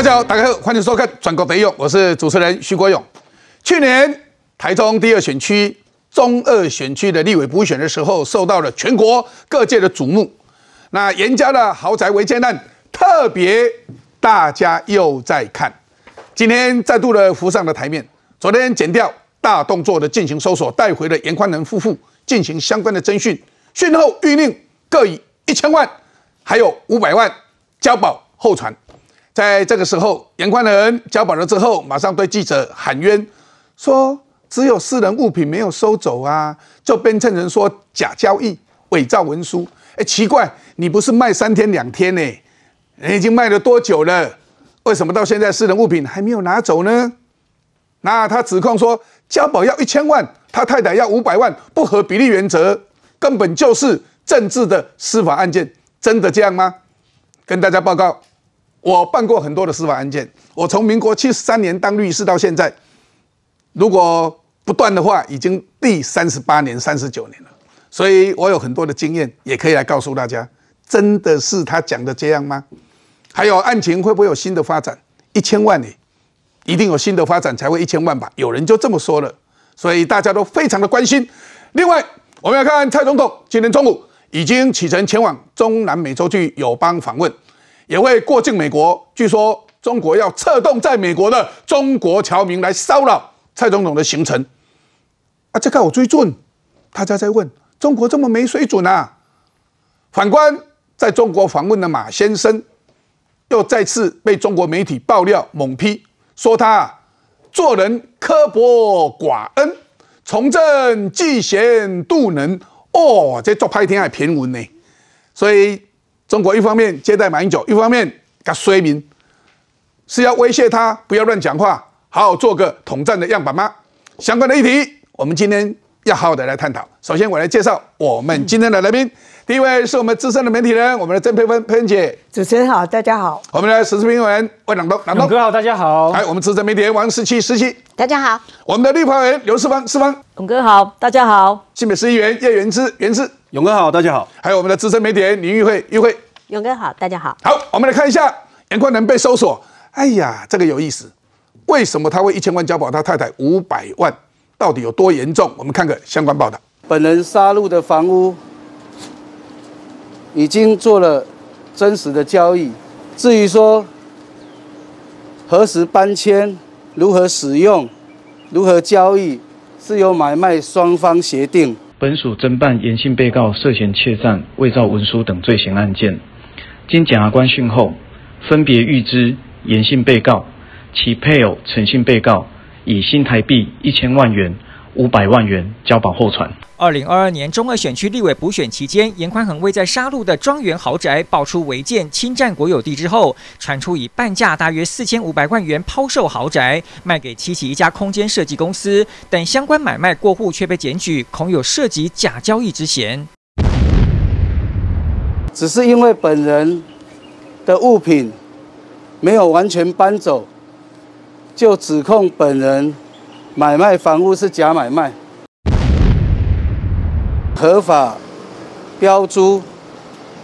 大家好，大家好，欢迎收看《转国得用》，我是主持人徐国勇。去年台中第二选区中二选区的立委补选的时候，受到了全国各界的瞩目。那严家的豪宅违建案，特别大家又在看。今天再度的浮上了台面。昨天剪掉大动作的进行搜索，带回了严宽仁夫妇进行相关的侦讯，讯后谕令各以一千万，还有五百万交保候传。在这个时候，严宽仁交保了之后，马上对记者喊冤，说只有私人物品没有收走啊，就编称人说假交易、伪造文书。哎，奇怪，你不是卖三天两天呢？你已经卖了多久了？为什么到现在私人物品还没有拿走呢？那他指控说交保要一千万，他太太要五百万，不合比例原则，根本就是政治的司法案件，真的这样吗？跟大家报告。我办过很多的司法案件，我从民国七十三年当律师到现在，如果不断的话，已经第三十八年、三十九年了，所以我有很多的经验，也可以来告诉大家，真的是他讲的这样吗？还有案情会不会有新的发展？一千万呢，一定有新的发展才会一千万吧？有人就这么说了，所以大家都非常的关心。另外，我们要看蔡总统今天中午已经启程前往中南美洲去友邦访问。也会过境美国，据说中国要策动在美国的中国侨民来骚扰蔡总统的行程啊！这个我追准，大家在问中国这么没水准啊？反观在中国访问的马先生，又再次被中国媒体爆料猛批，说他做人刻薄寡恩，从政嫉贤妒能哦，这做拍天还偏文呢，所以。中国一方面接待马英九，一方面给说明是要威胁他不要乱讲话，好好做个统战的样板吗？相关的议题，我们今天要好好的来探讨。首先，我来介绍我们今天的来宾，第一位是我们资深的媒体人，我们的郑佩芬佩芬姐。主持人好，大家好。我们的时事评论员魏朗东，朗东哥好，大家好。还有我们资深媒体人王十七，十七，大家好。我们的立法员刘世芳，世芳，勇哥好，大家好。新北市议员叶元之，元之。勇哥好，大家好。还有我们的资深媒体人林玉慧，玉慧。勇哥好，大家好。好，我们来看一下严宽能被搜索。哎呀，这个有意思。为什么他会一千万交保他太太五百万？到底有多严重？我们看个相关报道。本人杀戮的房屋已经做了真实的交易。至于说何时搬迁、如何使用、如何交易，是由买卖双方协定。本署侦办严姓被告涉嫌窃占、伪造文书等罪行案件，经检察官讯后，分别预知严姓被告、其配偶陈姓被告以新台币一千万元。五百万元交保候传。二零二二年中二选区立委补选期间，严宽恒为在沙鹿的庄园豪宅爆出违建侵占国有地之后，传出以半价大约四千五百万元抛售豪宅，卖给七起一家空间设计公司，但相关买卖过户却被检举，恐有涉及假交易之嫌。只是因为本人的物品没有完全搬走，就指控本人。买卖房屋是假买卖，合法标租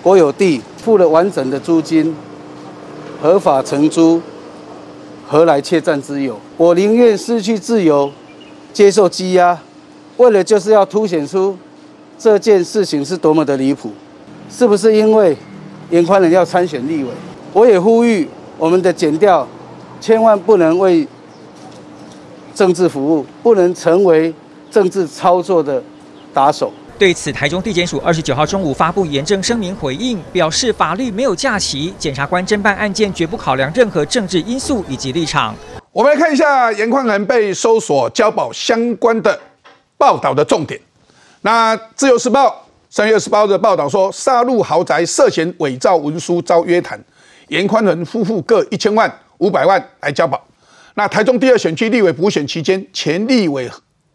国有地，付了完整的租金，合法承租，何来窃占之有？我宁愿失去自由，接受羁押，为了就是要凸显出这件事情是多么的离谱，是不是因为严宽仁要参选立委？我也呼吁我们的检调，千万不能为。政治服务不能成为政治操作的打手。对此，台中地检署二十九号中午发布严正声明回应，表示法律没有假期，检察官侦办案件绝不考量任何政治因素以及立场。我们来看一下严宽仁被搜索交保相关的报道的重点。那自由时报三月二十八日的报道说，杀戮豪宅涉嫌伪造文书遭约谈，严宽仁夫妇各一千万、五百万来交保。那台中第二选区立委补选期间，前立委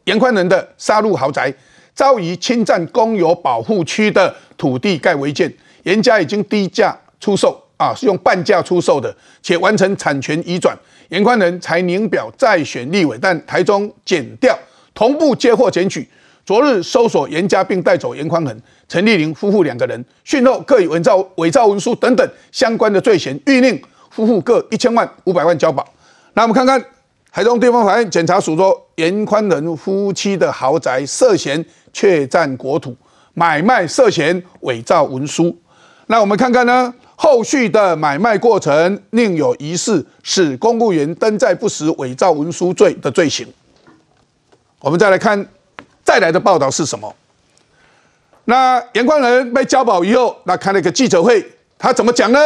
严宽仁的沙鹿豪宅遭疑侵占公有保护区的土地盖违建，严家已经低价出售啊，是用半价出售的，且完成产权移转，严宽仁才宁表再选立委，但台中检调同步接获检举，昨日搜索严家并带走严宽仁、陈丽玲夫妇两个人，讯后各以伪造伪造文书等等相关的罪嫌，预令夫妇各一千万五百万交保。那我们看看台中地方法院检察署说，严宽仁夫妻的豪宅涉嫌确占国土、买卖涉嫌伪造文书。那我们看看呢，后续的买卖过程另有疑似使公务员登载不实、伪造文书罪的罪行。我们再来看再来的报道是什么？那严宽仁被交保以后，那开了一个记者会，他怎么讲呢？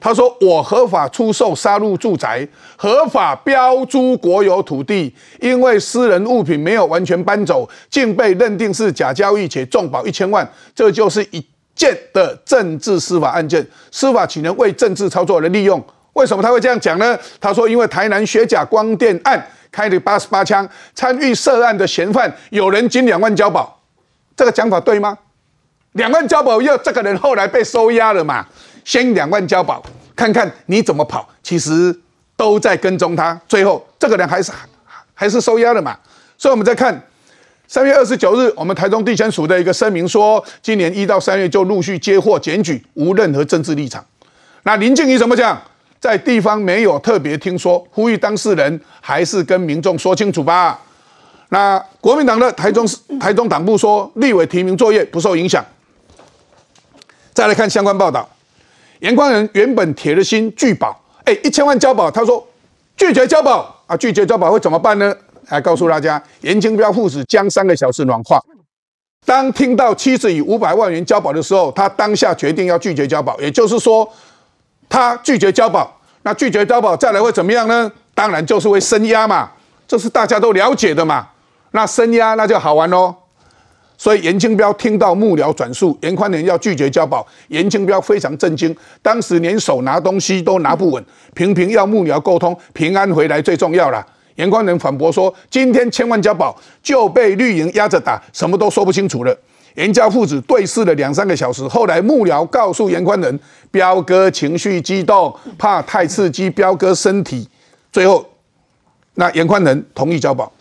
他说：“我合法出售杀戮住宅，合法标租国有土地，因为私人物品没有完全搬走，竟被认定是假交易且重保一千万，这就是一件的政治司法案件。司法岂能为政治操作而利用？为什么他会这样讲呢？他说：因为台南学甲光电案开了八十八枪，参与涉案的嫌犯有人仅两万交保。”这个讲法对吗？两万交保又这个人后来被收押了嘛？先两万交保，看看你怎么跑。其实都在跟踪他，最后这个人还是还是收押了嘛？所以我们再看三月二十九日，我们台中地检署的一个声明说，今年一到三月就陆续接获检举，无任何政治立场。那林静怡怎么讲？在地方没有特别听说，呼吁当事人还是跟民众说清楚吧。那国民党的台中市台中党部说，立委提名作业不受影响。再来看相关报道，严宽仁原本铁了心拒保，哎，一千万交保，他说拒绝交保啊，拒绝交保会怎么办呢？来告诉大家，严清标父子将三个小时软化。当听到妻子以五百万元交保的时候，他当下决定要拒绝交保，也就是说，他拒绝交保。那拒绝交保再来会怎么样呢？当然就是会升压嘛，这是大家都了解的嘛。那升压那就好玩喽。所以严清标听到幕僚转述严宽仁要拒绝交保，严清标非常震惊，当时连手拿东西都拿不稳，频频要幕僚沟通，平安回来最重要了。严宽仁反驳说，今天千万交保就被绿营压着打，什么都说不清楚了。严家父子对视了两三个小时，后来幕僚告诉严宽仁，彪哥情绪激动，怕太刺激彪哥身体，最后那严宽仁同意交保。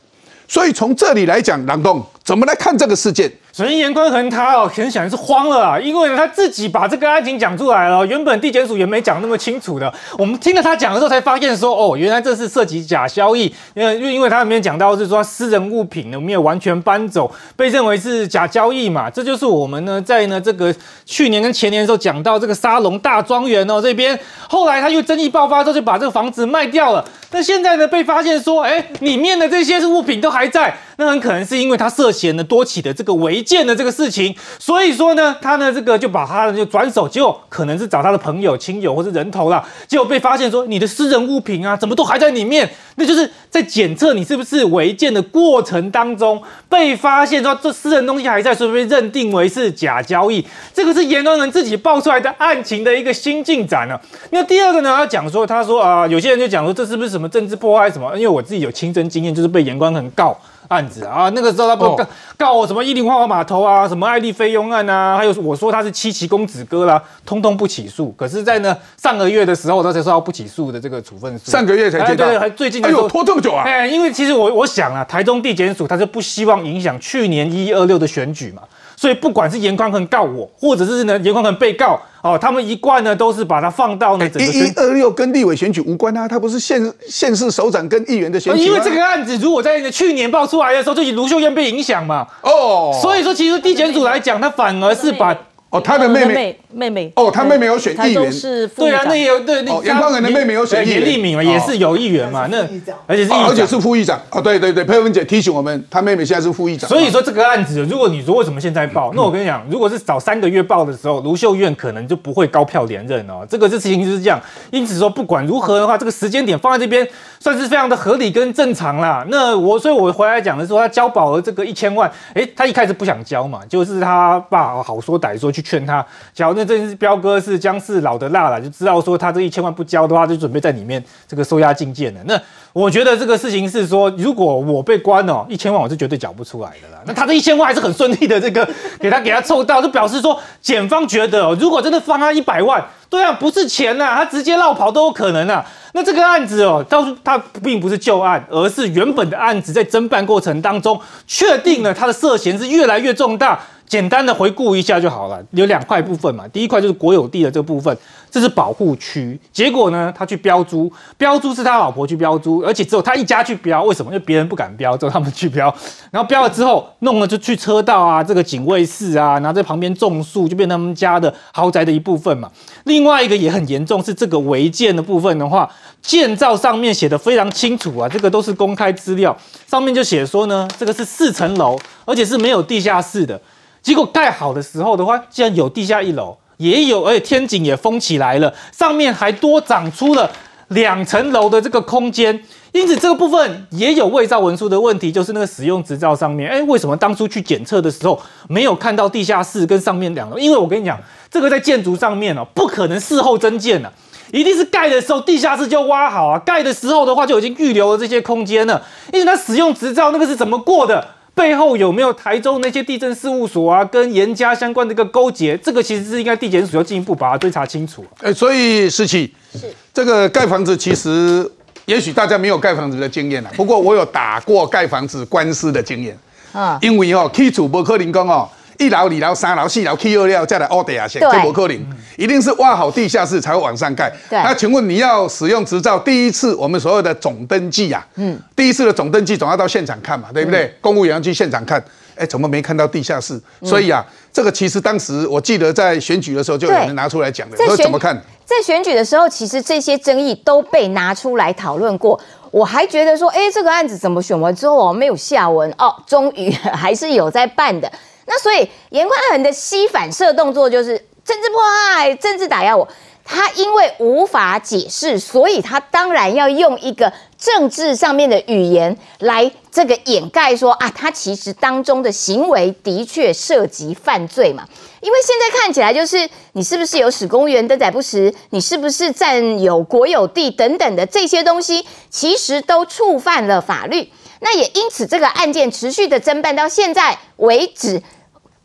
所以从这里来讲，郎东怎么来看这个事件？首先，严宽恒他哦，很显然是慌了啊，因为他自己把这个案情讲出来了，原本地检署也没讲那么清楚的。我们听了他讲的时候，才发现说，哦，原来这是涉及假交易，因为因为他里面讲到是说私人物品呢没有完全搬走，被认为是假交易嘛。这就是我们呢在呢这个去年跟前年的时候讲到这个沙龙大庄园哦这边，后来他又争议爆发之后，就把这个房子卖掉了。那现在呢被发现说，哎，里面的这些物品都还在。那很可能是因为他涉嫌了多起的这个违建的这个事情，所以说呢，他呢这个就把他就转手，结果可能是找他的朋友、亲友或是人头了，结果被发现说你的私人物品啊，怎么都还在里面？那就是在检测你是不是违建的过程当中被发现说这私人东西还在，所以被认定为是假交易。这个是严端人自己爆出来的案情的一个新进展呢。那第二个呢，他讲说，他说啊，有些人就讲说这是不是什么政治迫害什么？因为我自己有亲身经验，就是被严官很告。案子啊，那个时候他不告告我什么伊林花花码头啊，什么爱丽菲佣案啊，还有我说他是七旗公子哥啦，通通不起诉。可是，在呢上个月的时候，他才收到不起诉的这个处分书。上个月才接到，对对，还最近哎呦拖这么久啊！哎，因为其实我我想啊，台中地检署他是不希望影响去年一二六的选举嘛。所以不管是严宽恒告我，或者是呢严宽恒被告，哦，他们一贯呢都是把它放到呢整个一一二六跟立委选举无关啊，他不是县县市首长跟议员的选举因为这个案子如果在去年爆出来的时候，就以卢秀燕被影响嘛。哦，所以说其实地检组来讲，他反而是把。哦，他的妹妹妹妹哦，他妹妹有选议员，对啊，那也有对哦，严宽仁的妹妹有选议员，严立敏嘛，也是有议员嘛，那而且是而且是副议长。哦，对对对，佩文姐提醒我们，他妹妹现在是副议长。所以说这个案子，如果你说为什么现在报，那我跟你讲，如果是早三个月报的时候，卢秀燕可能就不会高票连任哦。这个这事情就是这样，因此说不管如何的话，这个时间点放在这边算是非常的合理跟正常啦。那我所以我回来讲的说，他交保额这个一千万，哎，他一开始不想交嘛，就是他爸好说歹说去劝他。假如那这是彪哥是姜是老的辣了，就知道说他这一千万不交的话，就准备在里面这个收押进监了。那我觉得这个事情是说，如果我被关哦，一千万我是绝对缴不出来的啦。那他这一千万还是很顺利的，这个给他给他凑到，就表示说检方觉得，如果真的放他一百万，对啊，不是钱呐，他直接绕跑都有可能啊。那这个案子哦，到他并不是旧案，而是原本的案子在侦办过程当中确定了他的涉嫌是越来越重大。简单的回顾一下就好了，有两块部分嘛。第一块就是国有地的这部分，这是保护区。结果呢，他去标租，标租是他老婆去标租，而且只有他一家去标。为什么？因为别人不敢标，只有他们去标。然后标了之后，弄了就去车道啊，这个警卫室啊，然后在旁边种树，就变他们家的豪宅的一部分嘛。另外一个也很严重，是这个违建的部分的话，建造上面写的非常清楚啊，这个都是公开资料，上面就写说呢，这个是四层楼，而且是没有地下室的。结果盖好的时候的话，竟然有地下一楼，也有，而且天井也封起来了，上面还多长出了两层楼的这个空间。因此，这个部分也有伪造文书的问题，就是那个使用执照上面，哎，为什么当初去检测的时候没有看到地下室跟上面两楼？因为我跟你讲，这个在建筑上面哦，不可能事后增建的，一定是盖的时候地下室就挖好啊，盖的时候的话就已经预留了这些空间了。因为它使用执照那个是怎么过的？背后有没有台州那些地震事务所啊，跟严家相关的一个勾结？这个其实是应该地检署要进一步把它追查清楚。哎，所以十七是这个盖房子其实。也许大家没有盖房子的经验了，不过我有打过盖房子官司的经验啊。因为哦，起厝不可能讲哦，一楼、二楼、三楼、四楼起二料再来凹地下线，这不可能，一定是挖好地下室才会往上盖。那请问你要使用执照，第一次我们所有的总登记啊，嗯，第一次的总登记总要到现场看嘛，对不对？公务员要去现场看，哎，怎么没看到地下室？所以啊，这个其实当时我记得在选举的时候就有人拿出来讲的，说怎么看？在选举的时候，其实这些争议都被拿出来讨论过。我还觉得说，哎，这个案子怎么选完之后哦没有下文哦？终于还是有在办的。那所以严宽恒的吸反射动作就是政治迫害、政治打压我。他因为无法解释，所以他当然要用一个政治上面的语言来这个掩盖说啊，他其实当中的行为的确涉及犯罪嘛。因为现在看起来就是你是不是有使公园登载不实，你是不是占有国有地等等的这些东西，其实都触犯了法律。那也因此这个案件持续的侦办到现在为止，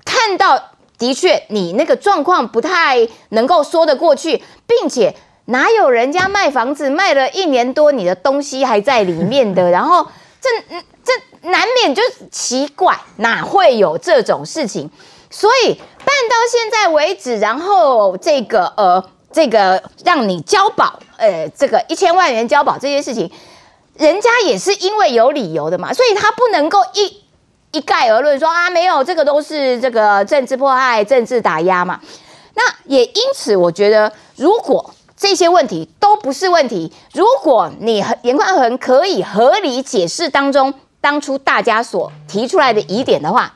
看到。的确，你那个状况不太能够说得过去，并且哪有人家卖房子卖了一年多，你的东西还在里面的？然后这这难免就奇怪，哪会有这种事情？所以办到现在为止，然后这个呃，这个让你交保，呃，这个一千万元交保这些事情，人家也是因为有理由的嘛，所以他不能够一。一概而论说啊，没有这个都是这个政治迫害、政治打压嘛。那也因此，我觉得如果这些问题都不是问题，如果你严宽恒可以合理解释当中当初大家所提出来的疑点的话，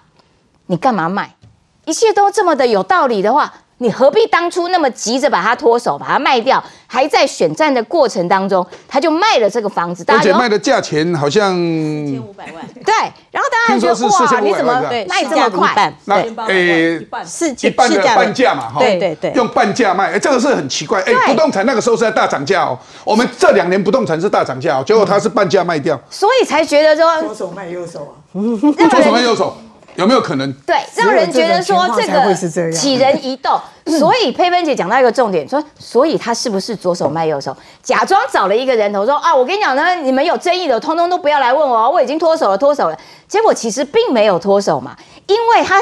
你干嘛卖？一切都这么的有道理的话。你何必当初那么急着把它脱手，把它卖掉？还在选战的过程当中，他就卖了这个房子。而且卖的价钱好像四千五百万。对，然后大家觉得哇，你怎么卖这么快？那诶，是一半的半价嘛，哈，对对对，用半价卖，哎，这个是很奇怪。哎，不动产那个时候是在大涨价哦，我们这两年不动产是大涨价哦，结果它是半价卖掉，所以才觉得说左手卖右手啊，左手卖右手。有没有可能？对，让人觉得说这个杞人疑窦。所以佩芬姐讲到一个重点，说所以他是不是左手卖右手，假装找了一个人头说啊，我跟你讲呢，你们有争议的，通通都不要来问我，我已经脱手了，脱手了。结果其实并没有脱手嘛，因为他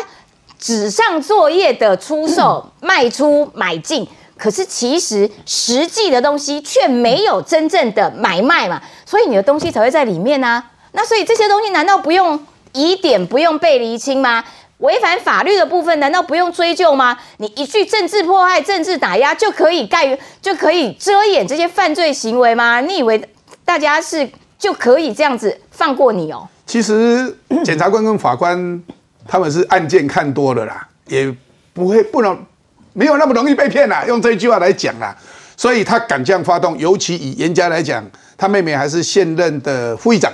纸上作业的出售、卖出、买进，可是其实实际的东西却没有真正的买卖嘛，所以你的东西才会在里面呢。那所以这些东西难道不用？疑点不用被厘清吗？违反法律的部分难道不用追究吗？你一句政治迫害、政治打压就可以盖就可以遮掩这些犯罪行为吗？你以为大家是就可以这样子放过你哦？其实检察官跟法官他们是案件看多了啦，也不会不能没有那么容易被骗啦。用这一句话来讲啦，所以他敢这样发动，尤其以严家来讲，他妹妹还是现任的副议长，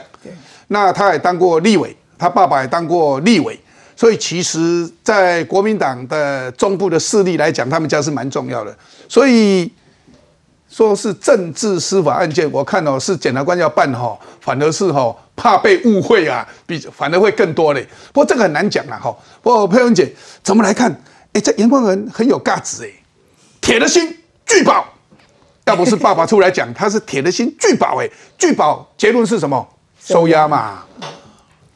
那他也当过立委。他爸爸也当过立委，所以其实，在国民党的中部的势力来讲，他们家是蛮重要的。所以说是政治司法案件，我看哦是检察官要办哈，反而是哈怕被误会啊，比反而会更多嘞。不过这个很难讲啊哈。不过佩文姐怎么来看？哎，这严光人很有价值哎，铁的心巨宝，要不是爸爸出来讲，他是铁的心巨宝哎，巨宝结论是什么？收押嘛。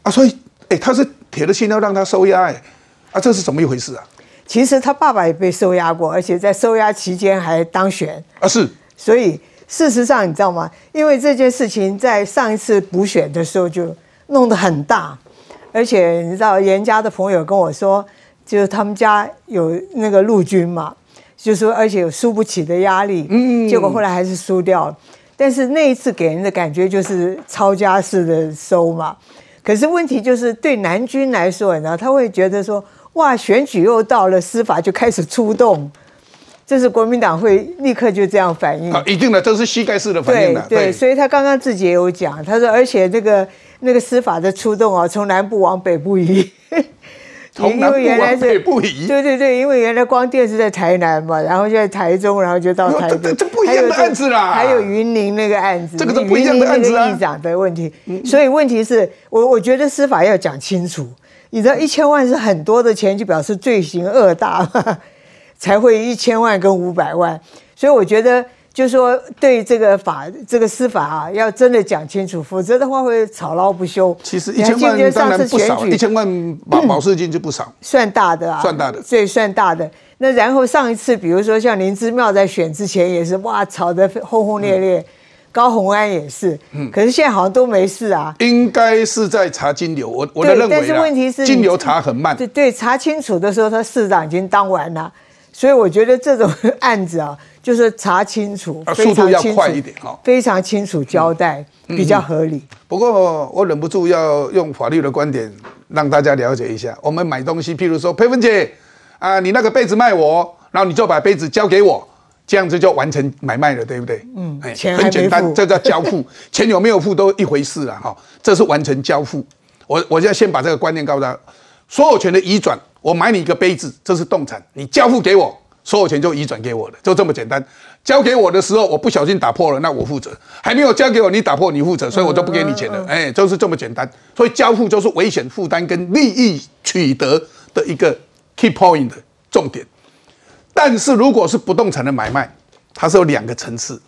啊，所以，哎，他是铁了心要让他收押，哎，啊，这是怎么一回事啊？其实他爸爸也被收押过，而且在收押期间还当选。啊，是，所以事实上你知道吗？因为这件事情在上一次补选的时候就弄得很大，而且你知道严家的朋友跟我说，就是他们家有那个陆军嘛，就说而且有输不起的压力，嗯，结果后来还是输掉了。但是那一次给人的感觉就是抄家式的收嘛。可是问题就是对南军来说，你知道他会觉得说。哇！选举又到了，司法就开始出动，这是国民党会立刻就这样反应。啊，一定的，这是膝盖式的反应的。对，所以他刚刚自己也有讲，他说，而且那个那个司法的出动啊，从南部往北部移，从南部往北不移。对对对，因为原来光电是在台南嘛，然后就在台中，然后就到台北，这不一样的案子啦。还有云林那个案子，这个是不一样的案子啊。议长的问题，所以问题是我我觉得司法要讲清楚。你知道一千万是很多的钱，就表示罪行恶大，才会一千万跟五百万。所以我觉得，就说对这个法、这个司法啊，要真的讲清楚，否则的话会吵闹不休。其实一千万当然不少，一千万保保释金就不少，算大的啊，算大的，最算大的。那然后上一次，比如说像林之妙在选之前，也是哇，吵得轰轰烈烈。高鸿安也是，嗯，可是现在好像都没事啊。应该是在查金流，我我的认为但是问题是金流查很慢。对对，查清楚的时候，他市长已经当完了，所以我觉得这种 案子啊，就是查清楚，速度要快一点哈，非常清楚交代比较合理。不过我忍不住要用法律的观点让大家了解一下，我们买东西，譬如说佩芬姐啊，你那个杯子卖我，然后你就把杯子交给我。这样子就完成买卖了，对不对？嗯，哎，很简单，这叫交付。钱有没有付都一回事了，哈。这是完成交付。我，我要先把这个观念告诉他：所有权的移转，我买你一个杯子，这是动产，你交付给我，所有权就移转给我了，就这么简单。交给我的时候，我不小心打破了，那我负责；还没有交给我，你打破你负责，所以我就不给你钱了。哎，就是这么简单。所以交付就是危险负担跟利益取得的一个 key point 的重点。但是如果是不动产的买卖，它是有两个层次。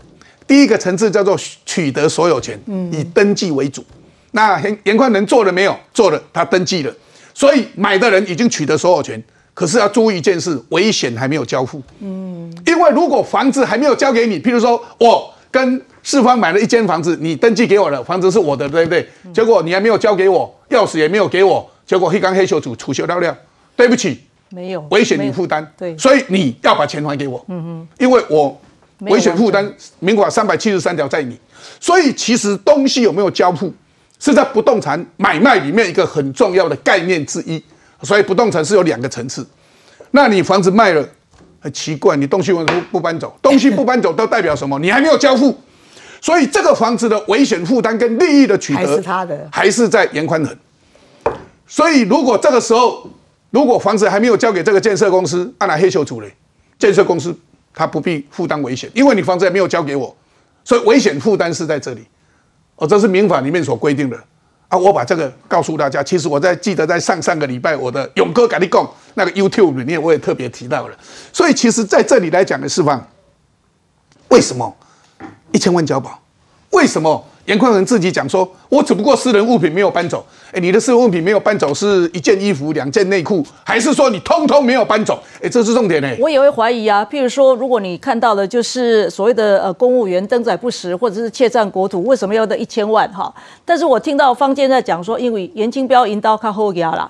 第一个层次叫做取得所有权，以登记为主。那严严宽能做了没有？做了，他登记了，所以买的人已经取得所有权。可是要注意一件事，危险还没有交付。嗯，因为如果房子还没有交给你，譬如说我跟四方买了一间房子，你登记给我了，房子是我的，对不对？结果你还没有交给我，钥匙也没有给我，结果黑刚黑球主储修到料，对不起。没有危险，你负担。对，所以你要把钱还给我。嗯哼，因为我危险负担，民法三百七十三条在你。所以其实东西有没有交付，是在不动产买卖里面一个很重要的概念之一。所以不动产是有两个层次。那你房子卖了，很奇怪，你东西为什么不搬走？东西不搬走都代表什么？你还没有交付。所以这个房子的危险负担跟利益的取得，还是他的，还是在严宽恒。所以如果这个时候，如果房子还没有交给这个建设公司，按来黑球主嘞，建设公司他不必负担危险，因为你房子还没有交给我，所以危险负担是在这里。哦，这是民法里面所规定的啊。我把这个告诉大家，其实我在记得在上上个礼拜我的勇哥跟你讲那个 YouTube 里面我也特别提到了。所以其实在这里来讲的释放，为什么一千万交保？为什么？严宽仁自己讲说：“我只不过私人物品没有搬走。哎，你的私人物品没有搬走，是一件衣服、两件内裤，还是说你通通没有搬走？哎，这是重点呢。我也会怀疑啊。譬如说，如果你看到的就是所谓的呃公务员登载不实，或者是窃占国土，为什么要的一千万？哈，但是我听到坊间在讲说，因为严清标引导卡后压啦，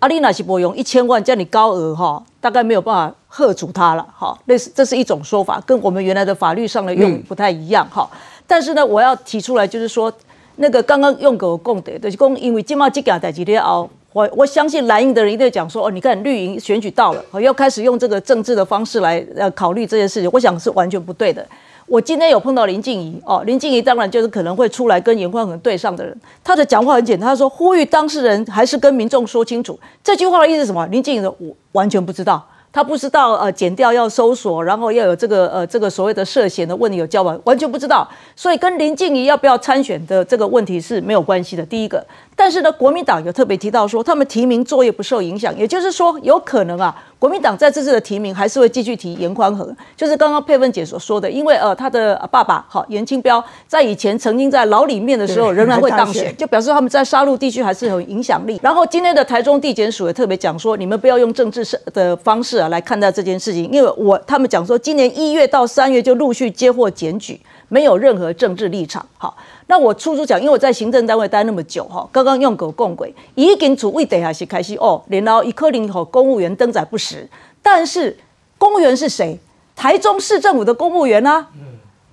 阿丽娜是不用一千万叫你高额哈，大概没有办法喝阻他了。哈，类似这是一种说法，跟我们原来的法律上的用语不太一样。哈。”但是呢，我要提出来，就是说，那个刚刚用给我供的，就是供，因为今嘛这件代志了后，我我相信蓝营的人一定讲说，哦，你看绿营选举到了，要开始用这个政治的方式来呃考虑这件事情，我想是完全不对的。我今天有碰到林静怡，哦，林静怡当然就是可能会出来跟严宽恒对上的人，他的讲话很简单，他说呼吁当事人还是跟民众说清楚，这句话的意思什么？林静怡说，我完全不知道。他不知道呃，剪掉要搜索，然后要有这个呃这个所谓的涉嫌的问题有交往，完全不知道。所以跟林静怡要不要参选的这个问题是没有关系的。第一个，但是呢，国民党有特别提到说，他们提名作业不受影响，也就是说，有可能啊，国民党在这次的提名还是会继续提严宽和，就是刚刚佩芬姐所说的，因为呃，他的爸爸好严清标在以前曾经在牢里面的时候仍然会还当选，当选就表示他们在杀戮地区还是有影响力。然后今天的台中地检署也特别讲说，你们不要用政治的方式啊来看待这件事情，因为我他们讲说，今年一月到三月就陆续接获检举，没有任何政治立场。好，那我粗粗讲，因为我在行政单位待那么久哈，刚刚用狗共轨，已经处位底下是开始哦，然后一颗零和公务员登载不实，但是公务员是谁？台中市政府的公务员啊。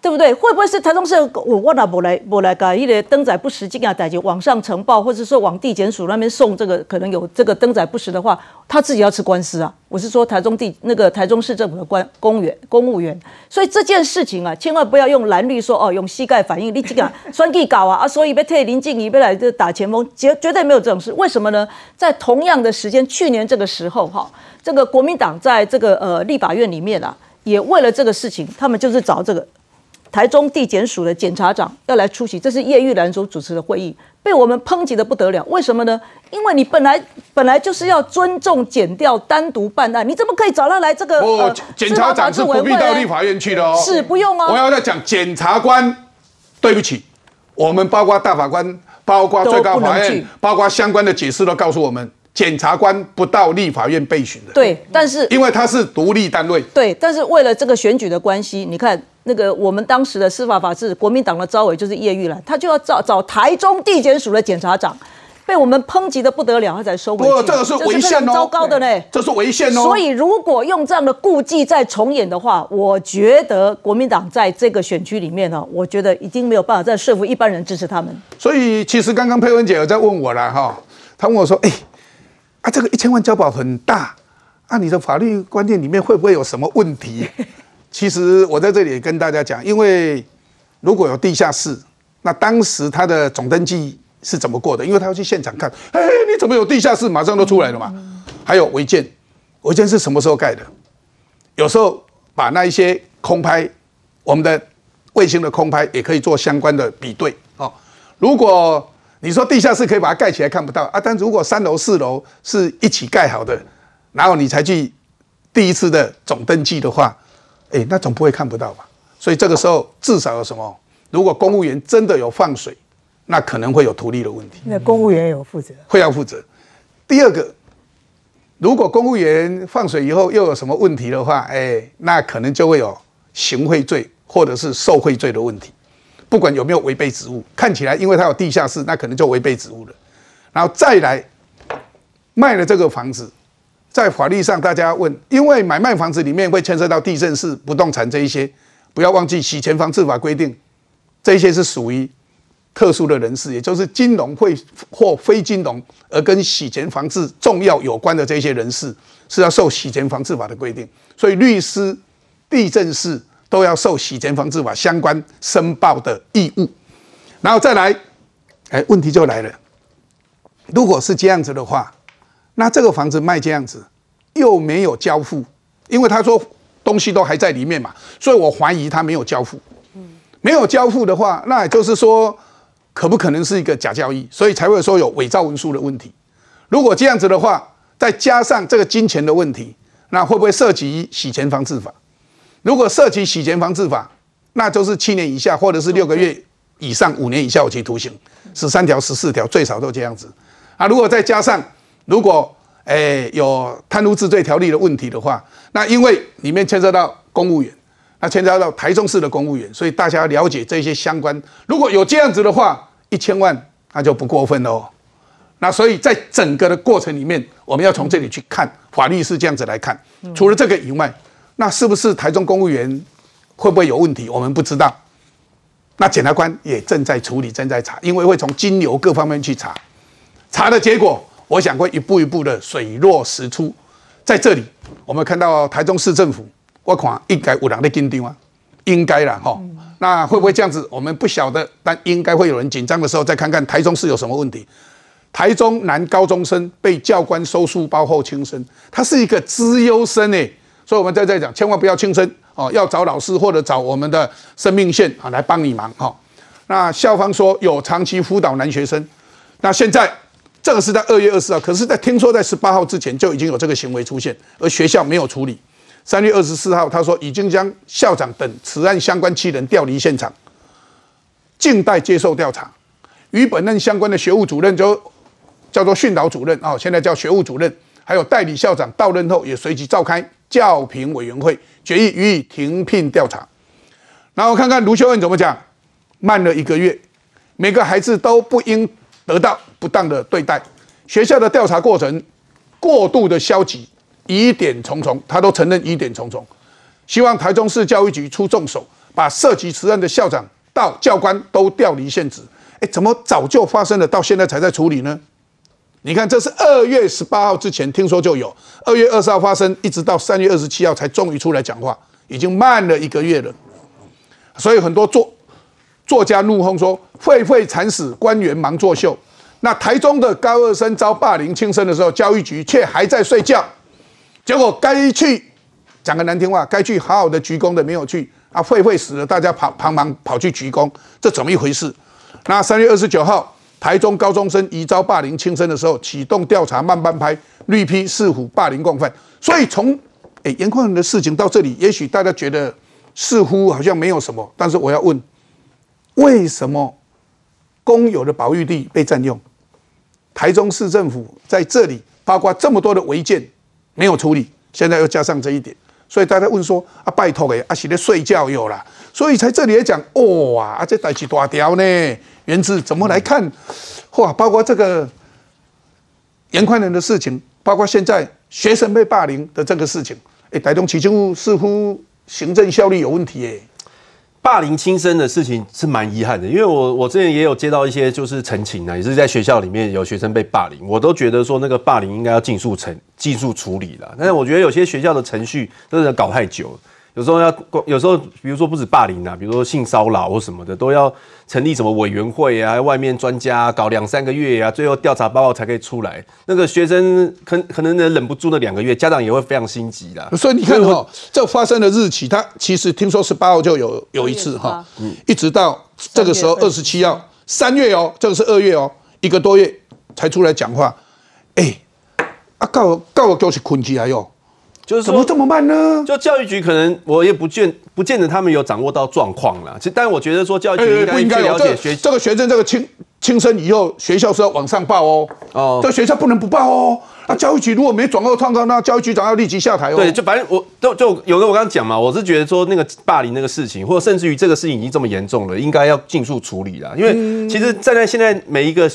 对不对？会不会是台中市我我那不来不来改一个登载不实这样代就往上呈报，或者说往地检署那边送这个可能有这个登载不实的话，他自己要吃官司啊。我是说台中地那个台中市政府的官公务员公务员，所以这件事情啊，千万不要用蓝绿说哦，用膝盖反应，你这个选举搞啊啊，所以被退林静怡被来这打前锋，绝绝对没有这种事。为什么呢？在同样的时间，去年这个时候哈，这个国民党在这个呃立法院里面啊，也为了这个事情，他们就是找这个。台中地检署的检察长要来出席，这是叶玉兰所主持的会议，被我们抨击的不得了。为什么呢？因为你本来本来就是要尊重检调单独办案，你怎么可以找他来这个？哦呃，检察长是不必到立法法院去的哦。是不用哦我要再讲，检察官，对不起，我们包括大法官，包括最高法院包括相关的解释都告诉我们，检察官不到立法院备询的。，对，但是因为他是独立单位。对，但是为了这个选举的关系，你看那个我们当时的司法法制，国民党的招委就是叶玉兰，他就要找找台中地检署的检察长，被我们抨击的不得了，他才收回去。不这个是违非宪哦，糟糕的呢。这是违宪哦。所以，如果用这样的顾忌再重演的话，我觉得国民党在这个选区里面呢，我觉得已经没有办法再说服一般人支持他们。所以其实刚刚佩文姐有在问我了哈，她问我说：“哎、啊，这个一千万交保很大，啊，你的法律观念里面会不会有什么问题？” 其实我在这里也跟大家讲，因为如果有地下室，那当时他的总登记是怎么过的？因为他要去现场看，哎，你怎么有地下室？马上都出来了嘛。还有违建，违建是什么时候盖的？有时候把那一些空拍，我们的卫星的空拍也可以做相关的比对哦。如果你说地下室可以把它盖起来看不到啊，但如果三楼四楼是一起盖好的，然后你才去第一次的总登记的话，哎，那总不会看不到吧？所以这个时候至少有什么？如果公务员真的有放水，那可能会有图利的问题。那公务员有负责。会要负责。第二个，如果公务员放水以后又有什么问题的话，哎，那可能就会有行贿罪或者是受贿罪的问题。不管有没有违背职务，看起来因为它有地下室，那可能就违背职务了。然后再来卖了这个房子，在法律上大家问，因为买卖房子里面会牵涉到地震式不动产这一些，不要忘记洗钱防治法规定，这一些是属于特殊的人士，也就是金融会或非金融而跟洗钱防治重要有关的这些人士，是要受洗钱防治法的规定。所以律师、地震士都要受洗钱防治法相关申报的义务。然后再来，哎，问题就来了，如果是这样子的话，那这个房子卖这样子，又没有交付，因为他说东西都还在里面嘛，所以我怀疑他没有交付。没有交付的话，那也就是说，可不可能是一个假交易？所以才会说有伪造文书的问题。如果这样子的话，再加上这个金钱的问题，那会不会涉及洗钱防治法？如果涉及洗钱防治法，那就是七年以下，或者是六个月以上五年以下有期徒刑，十三条、十四条最少都这样子。啊，如果再加上如果诶有贪污治罪条例的问题的话，那因为里面牵涉到公务员。那牵涉到台中市的公务员，所以大家要了解这些相关。如果有这样子的话，一千万那就不过分喽哦。那所以在整个的过程里面，我们要从这里去看，法律是这样子来看。除了这个以外，那是不是台中公务员会不会有问题？我们不知道。那检察官也正在处理，正在查，因为会从金流各方面去查。查的结果，我想会一步一步的水落石出。在这里，我们看到台中市政府。我看应该有人在紧张啊，应该啦哈。那会不会这样子？我们不晓得，但应该会有人紧张的时候，再看看台中市有什么问题。台中男高中生被教官收书包后轻生，他是一个资优生诶，所以我们在这讲，千万不要轻生哦，要找老师或者找我们的生命线啊来帮你忙哈。那校方说有长期辅导男学生，那现在这个是在二月二十号，可是，在听说在十八号之前就已经有这个行为出现，而学校没有处理。三月二十四号，他说已经将校长等此案相关七人调离现场，静待接受调查。与本案相关的学务主任就叫做训导主任啊、现在叫学务主任，还有代理校长到任后也随即召开教评委员会，决议予以停聘调查。然后看看卢秀恩怎么讲，慢了一个月，每个孩子都不应得到不当的对待，学校的调查过程过度的消极，疑点重重，他都承认疑点重重。希望台中市教育局出重手，把涉及此案的校长到教官都调离现职。哎，怎么早就发生了，到现在才在处理呢？你看，这是二月十八号之前听说就有，二月二十号发生，一直到三月二十七号才终于出来讲话，已经慢了一个月了。所以很多作作家怒轰说：“会会惨死，官员忙作秀。”那台中的高二生遭霸凌轻生的时候，教育局却还在睡觉，结果该去讲个难听话，该去好好的鞠躬的没有去啊，会会死了，大家跑帮忙跑去鞠躬，这怎么一回事？那三月二十九号，台中高中生疑遭霸凌轻生的时候，启动调查慢半拍，绿批四虎霸凌共犯。所以从诶严宽仁的事情到这里，也许大家觉得似乎好像没有什么，但是我要问，为什么公有的保育地被占用？台中市政府在这里，包括这么多的违建没有处理，现在又加上这一点，所以大家问说啊，拜托诶，啊是在睡觉有了，所以才这里也讲哇，啊这代志大条呢，原子怎么来看？哇，包括这个严宽仁的事情，包括现在学生被霸凌的这个事情，哎，台中起政似乎行政效率有问题诶。霸凌轻生的事情是蛮遗憾的，因为我我之前也有接到一些就是陈情啊，也是在学校里面有学生被霸凌，我都觉得说那个霸凌应该要尽速成尽速处理了。但是我觉得有些学校的程序真的搞太久了，有时候要有时候比如说不止霸凌啊，比如说性骚扰或什么的，都要成立什么委员会啊，外面专家搞两三个月啊，最后调查报告才可以出来。那个学生可可能忍不住那两个月，家长也会非常心急啦。所以你看哈、这发生的日期，它其实听说十八号就有有一次哈、一直到这个时候二十七号，三月哦，这个是二月哦，一个多月才出来讲话，哎，啊告告我就是困起来哟，就是说怎么这么慢呢？就教育局可能我也不见不见得他们有掌握到状况啦。其实，但我觉得说教育局应哎不应该了解学这个学生这个轻轻生以后，学校是要往上报哦，哦这学校不能不报哦。啊，教育局如果没掌握状况，那教育局长要立即下台哦。对，就反正我都就有个我刚刚讲嘛，我是觉得说那个霸凌那个事情，或者甚至于这个事情已经这么严重了，应该要尽速处理啦。因为其实站在现在每一个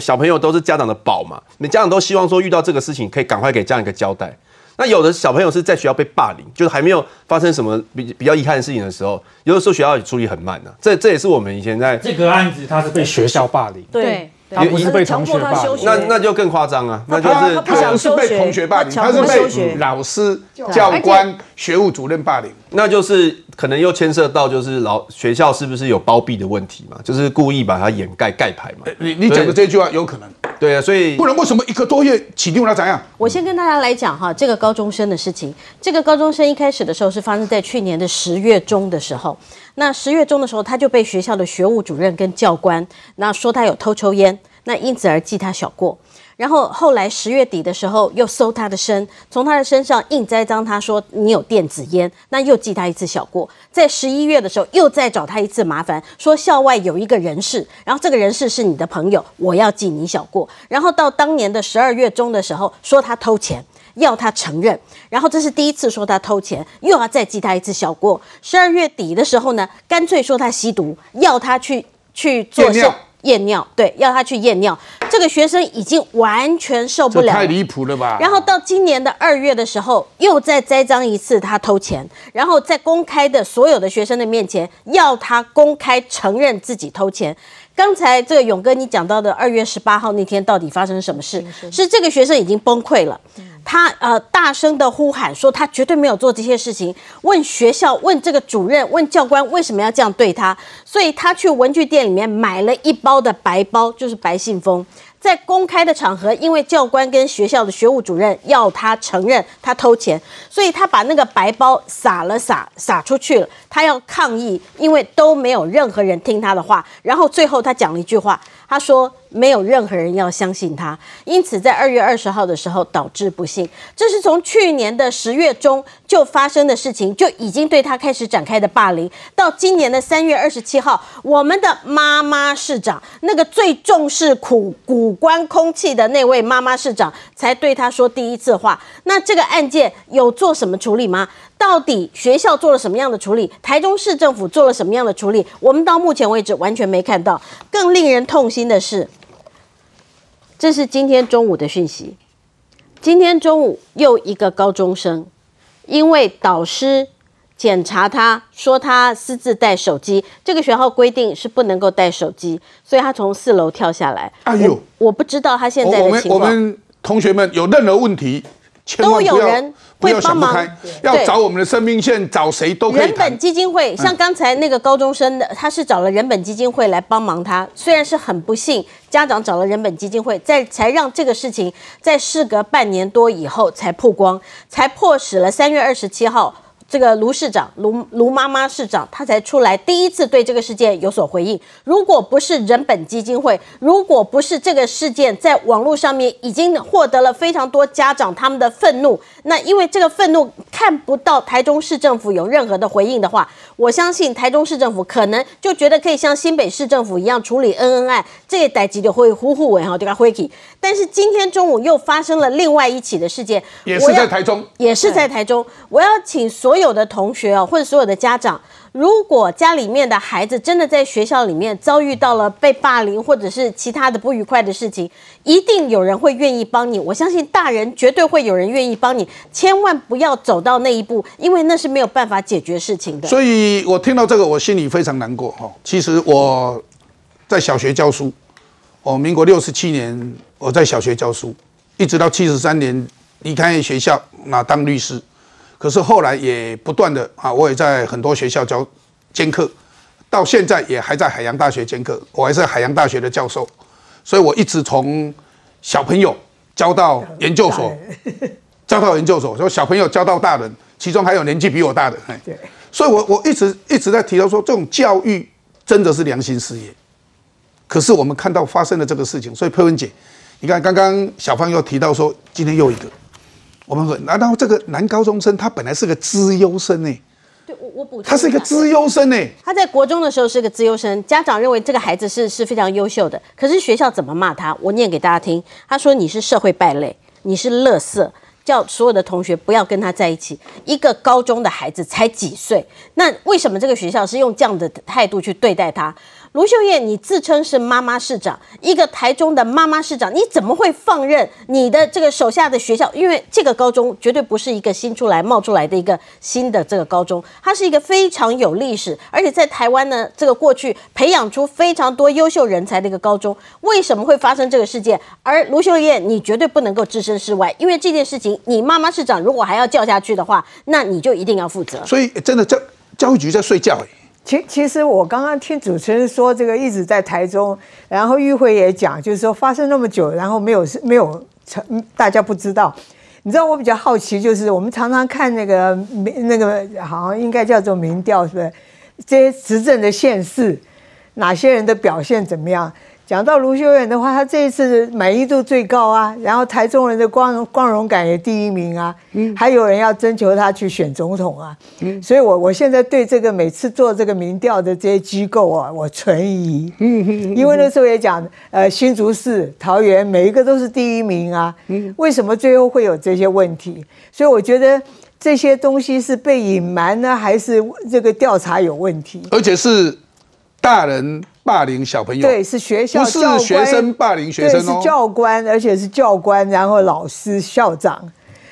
小朋友都是家长的宝嘛，每家长都希望说遇到这个事情可以赶快给家长一个交代。那有的小朋友是在学校被霸凌，就是还没有发生什么比比较遗憾的事情的时候，有的时候学校也处理很慢呢、这这也是我们以前在这个案子他是被学校霸凌，对，他不是被强同学霸凌迫他休学。那那就更夸张啊，那就是他不是被同学霸凌，他是被老师、教官、学务主任霸凌。那就是可能又牵涉到就是老学校是不是有包庇的问题嘛，就是故意把它掩盖盖牌嘛。你你讲的这句话有可能，对啊，所以不然为什么一个多月起定了怎样？我先跟大家来讲哈，这个高中生的事情。这个高中生一开始的时候是发生在去年的十月中的时候。那十月中的时候，他就被学校的学务主任跟教官那说他有偷抽烟，那因此而记他小过。然后后来十月底的时候又搜他的身，从他的身上硬栽赃他说你有电子烟，那又记他一次小过。在十一月的时候又再找他一次麻烦，说校外有一个人士，然后这个人士是你的朋友，我要记你小过。然后到当年的十二月中的时候说他偷钱。要他承认，然后这是第一次说他偷钱，又要再记他一次小过。十二月底的时候呢，干脆说他吸毒，要他去去做验尿，对，要他去验尿。这个学生已经完全受不了了，太离谱了吧？然后到今年的二月的时候，又再栽赃一次他偷钱，然后在公开的所有的学生的面前，要他公开承认自己偷钱。刚才这个勇哥你讲到的二月十八号那天，到底发生什么事？是这个学生已经崩溃了，他呃大声的呼喊说他绝对没有做这些事情，问学校、问这个主任、问教官为什么要这样对他，所以他去文具店里面买了一包的白包，就是白信封。在公开的场合，因为教官跟学校的学务主任要他承认他偷钱，所以他把那个白包撒了撒撒出去了。他要抗议，因为都没有任何人听他的话。然后最后他讲了一句话：“他说没有任何人要相信他，因此在二月二十号的时候导致不幸。这是从去年的十月中就发生的事情，就已经对他开始展开的霸凌，到今年的三月二十七号，我们的妈妈市长，那个最重视苦古关空气的那位妈妈市长，才对他说第一次话。那这个案件有做什么处理吗？到底学校做了什么样的处理？台中市政府做了什么样的处理？我们到目前为止完全没看到。更令人痛心的是，这是今天中午的讯息。今天中午又一个高中生，因为导师检查他说他私自带手机，这个学校规定是不能够带手机，所以他从四楼跳下来。哎呦我，我不知道他现在的情况。我们同学们有任何问题，千万都不要有人会帮忙要找我们的生命线，找谁都可以人本。基金会，像刚才那个高中生的，他是找了人本基金会来帮忙他，虽然是很不幸，家长找了人本基金会，在才让这个事情在事隔半年多以后才曝光，才迫使了三月二十七号。这个卢市长、卢卢妈妈市长，他才出来第一次对这个事件有所回应。如果不是人本基金会，如果不是这个事件在网络上面已经获得了非常多家长他们的愤怒，那因为这个愤怒看不到台中市政府有任何的回应的话，我相信台中市政府可能就觉得可以像新北市政府一样处理恩恩爱，这一代级就会呼呼尾哈，就该挥起。但是今天中午又发生了另外一起的事件，也是在台中也是在台中。我要请所有有的同学哦，或者所有的家长，如果家里面的孩子真的在学校里面遭遇到了被霸凌或者是其他的不愉快的事情，一定有人会愿意帮你。我相信大人绝对会有人愿意帮你，千万不要走到那一步，因为那是没有办法解决事情的。所以我听到这个，我心里非常难过哈。其实我在小学教书，我民国六十七年我在小学教书，一直到七十三年离开学校，那当律师。可是后来也不断的啊，我也在很多学校教兼课，到现在也还在海洋大学兼课，我还是海洋大学的教授，所以我一直从小朋友教到研究所，教到研究所，说小朋友教到大人，其中还有年纪比我大的，哎，对，所以我我一直一直在提到说，这种教育真的是良心事业。可是我们看到发生了这个事情，所以佩文姐，你看刚刚小芳又提到说，今天又一个，我们说，难道这个男高中生他本来是个资优生呢？对，我我补充他是一个资优生呢？他在国中的时候是个资优生，家长认为这个孩子是是非常优秀的，可是学校怎么骂他？我念给大家听，他说你是社会败类，你是垃圾。叫所有的同学不要跟他在一起。一个高中的孩子才几岁，那为什么这个学校是用这样的态度去对待他？卢秀燕，你自称是妈妈市长，一个台中的妈妈市长，你怎么会放任你的这个手下的学校？因为这个高中绝对不是一个新出来冒出来的一个新的这个高中，它是一个非常有历史，而且在台湾呢，这个过去培养出非常多优秀人才的一个高中。为什么会发生这个事件？而卢秀燕，你绝对不能够置身事外，因为这件事情，你妈妈市长如果还要叫下去的话，那你就一定要负责。所以真的教教育局在睡觉哎。其其实我刚刚听主持人说这个一直在台中，然后与会也讲，就是说发生那么久，然后没有没有成，大家不知道。你知道我比较好奇，就是我们常常看那个民那个好像应该叫做民调，是不是？这些执政的县市，哪些人的表现怎么样？讲到卢秀燕的话，她这一次满意度最高啊，然后台中人的光光荣感也第一名啊，嗯，还有人要征求她去选总统啊，嗯，所以我我现在对这个每次做这个民调的这些机构啊，我存疑，嗯嗯，因为那时候也讲，呃，新竹市、桃园每一个都是第一名啊，嗯，为什么最后会有这些问题？所以我觉得这些东西是被隐瞒呢，还是这个调查有问题？而且是大人霸凌小朋友，对，是学校不是学生霸凌学生对，哦是。教官，而且是教官，然后老师、校长。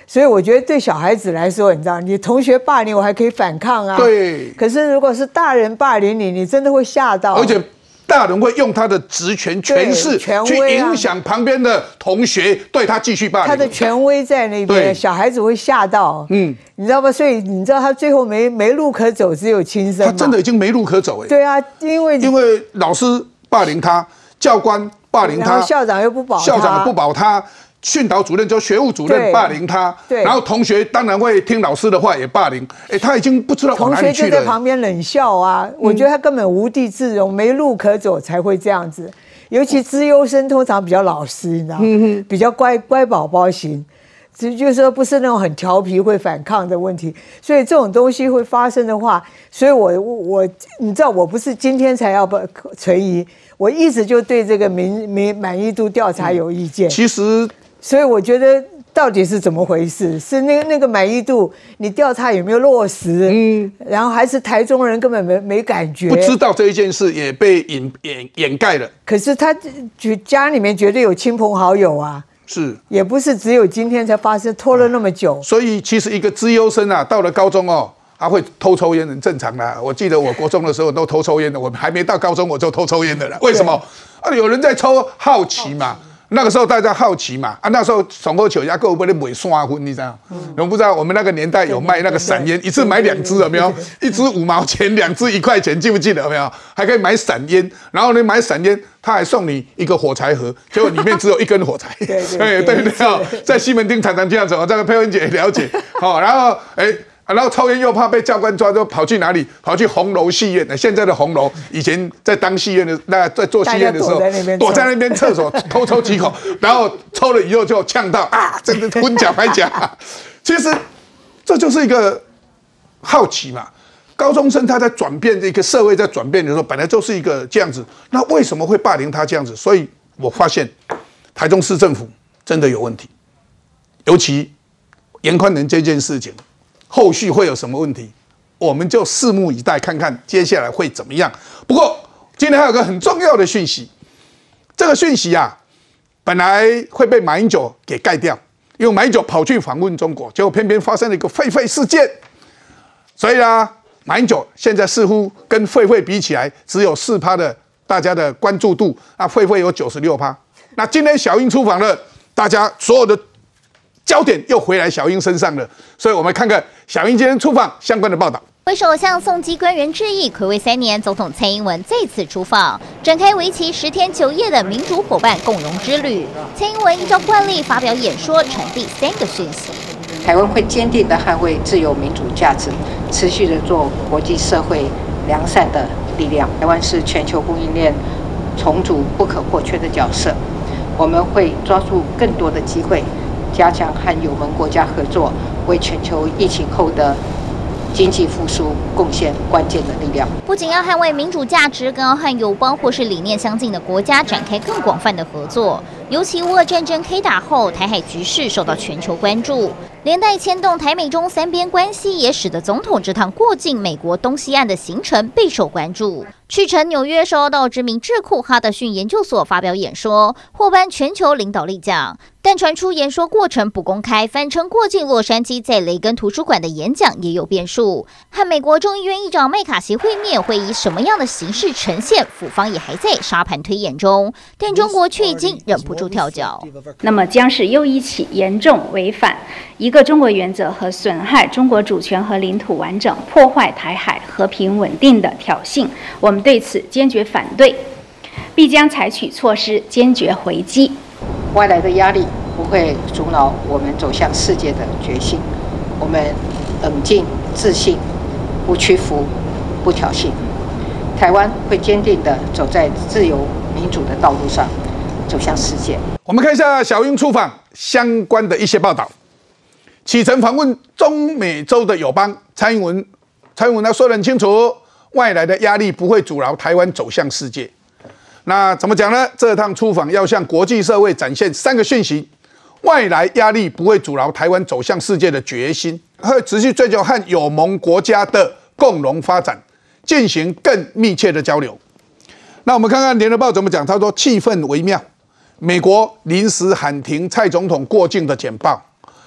所以我觉得对小孩子来说，你知道，你同学霸凌我还可以反抗啊。对可是如果是大人霸凌你，你真的会吓到。而且大人会用他的职权、权势权去影响旁边的同学，对他继续霸凌。他的权威在那对边，小孩子会吓到。嗯，你知道吗？所以你知道他最后没没路可走，只有轻生。他真的已经没路可走哎。对啊，因为因为老师霸凌他，教官霸凌他，校长又不保他校长不保他，训导主任就学务主任霸凌他，对然后同学当然会听老师的话也霸凌，哎，他已经不知道往同哪里去了。嗯学就在旁边冷笑啊，我觉得他根本无地自容，没路可走才会这样子。尤其资优生通常比较老实，你知道，比较乖乖宝宝型。只就是说不是那种很调皮会反抗的问题，所以这种东西会发生的话，所以我我你知道我不是今天才要不存疑，我一直就对这个民民满意度调查有意见。其实，所以我觉得到底是怎么回事？是那个那个满意度你调查有没有落实？嗯，然后还是台中人根本没没感觉，不知道这一件事也被掩掩掩盖了。可是他家里面绝对有亲朋好友啊。是，也不是只有今天才发生，拖了那么久。所以其实一个资优生啊，到了高中哦，他会偷抽烟，很正常的。我记得我国中的时候都偷抽烟的，我还没到高中我就偷抽烟的了。为什么？啊，有人在抽，好奇嘛。那个时候大家好奇嘛，啊，那时候从后球家够不能买刷分，你知道？你们不知道，我们那个年代有卖那个散烟，一次买两支有没有？一支五毛钱，两支一块钱，记不记得有没有？还可以买散烟，然后你买散烟，他还送你一个火柴盒，结果里面只有一根火柴。对对 对对，在西门町常常这样子，我这个佩文姐了解。好，然后哎。然后抽烟又怕被教官抓，就跑去哪里？跑去红楼戏院。现在的红楼，以前在当戏院的，那在做戏院的时候，躲在那边厕所 偷抽几口，然后抽了以后就呛到啊，真的昏假白假。其实这就是一个好奇嘛。高中生他在转变，这个社会在转变的时候，本来就是一个这样子。那为什么会霸凌他这样子？所以我发现台中市政府真的有问题，尤其严宽仁这件事情。后续会有什么问题，我们就拭目以待，看看接下来会怎么样。不过今天还有个很重要的讯息，这个讯息啊，本来会被马英九给盖掉，因为马英九跑去访问中国，结果偏偏发生了一个狒狒事件，所以啊，马英九现在似乎跟狒狒比起来，只有四趴的大家的关注度，那狒狒有九十六趴。那今天小英出访了，大家所有的。焦点又回来小英身上了，所以我们看看小英今天出访相关的报道。挥手向送机官员致意，暌违三年，总统蔡英文再次出访，展开为期十天九夜的民主伙伴共荣之旅。蔡英文依照惯例发表演说，传递三个讯息：台湾会坚定地捍卫自由民主价值，持续的做国际社会良善的力量。台湾是全球供应链重组不可或缺的角色，我们会抓住更多的机会。加强和友盟国家合作，为全球疫情后的经济复苏贡献关键的力量。不仅要捍卫民主价值，更要和友邦或是理念相近的国家展开更广泛的合作。尤其乌俄战争开打后，台海局势受到全球关注，连带牵动台美中三边关系，也使得总统这趟过境美国东西岸的行程备受关注。去程纽约，受到知名智库哈德逊研究所发表演说，获颁全球领导力奖。但传出演说过程不公开，翻称过境洛杉矶在雷根图书馆的演讲也有变数。和美国众议院议长麦卡锡会面会以什么样的形式呈现？府方也还在沙盘推演中，但中国却已经忍不住跳脚。那么将是又一起严重违反一个中国原则和损害中国主权和领土完整、破坏台海和平稳定的挑衅。我们对此坚决反对，必将采取措施坚决回击。外来的压力不会阻挠我们走向世界的决心。我们冷静、自信，不屈服，不挑衅。台湾会坚定地走在自由民主的道路上，走向世界。我们看一下小英出访相关的一些报道。启程访问中美洲的友邦，蔡英文，蔡英文他说得很清楚，外来的压力不会阻挠台湾走向世界。那怎么讲呢？这趟出访要向国际社会展现三个讯息：外来压力不会阻挠台湾走向世界的决心，会持续追求和友盟国家的共荣发展，进行更密切的交流。那我们看看联合报怎么讲？他说气氛微妙，美国临时喊停蔡总统过境的简报，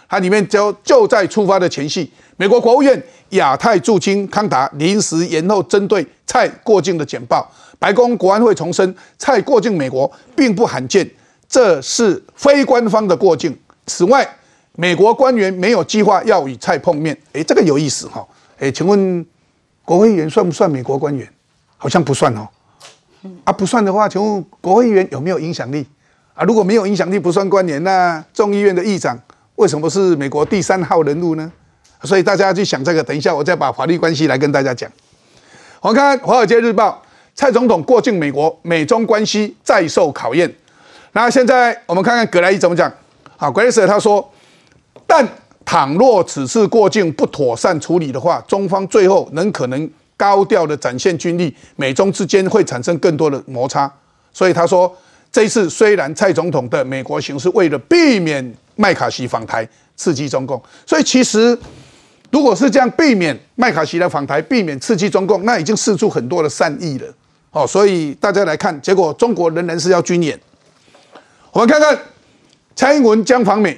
它里面就就在出发的前夕，美国国务院亚太驻京康达临时延后针对蔡过境的简报。白宫国安会重申，蔡过境美国并不罕见，这是非官方的过境。此外，美国官员没有计划要与蔡碰面。诶，这个有意思哈。诶，请问国会议员算不算美国官员？好像不算哦。啊，不算的话，请问国会议员有没有影响力？啊，如果没有影响力，不算关联，那众议院的议长为什么是美国第三号人物呢？所以大家去想这个。等一下，我再把法律关系来跟大家讲。我们看《华尔街日报》。蔡总统过境美国，美中关系再受考验。那现在我们看看葛莱伊怎么讲。好，格莱斯他说，但倘若此次过境不妥善处理的话，中方最后能可能高调的展现军力，美中之间会产生更多的摩擦。所以他说，这一次虽然蔡总统的美国行是为了避免麦卡锡访台刺激中共，所以其实如果是这样避免麦卡锡的访台，避免刺激中共，那已经试出很多的善意了。哦，所以大家来看，结果中国仍然是要军演。我们看看。蔡英文将访美，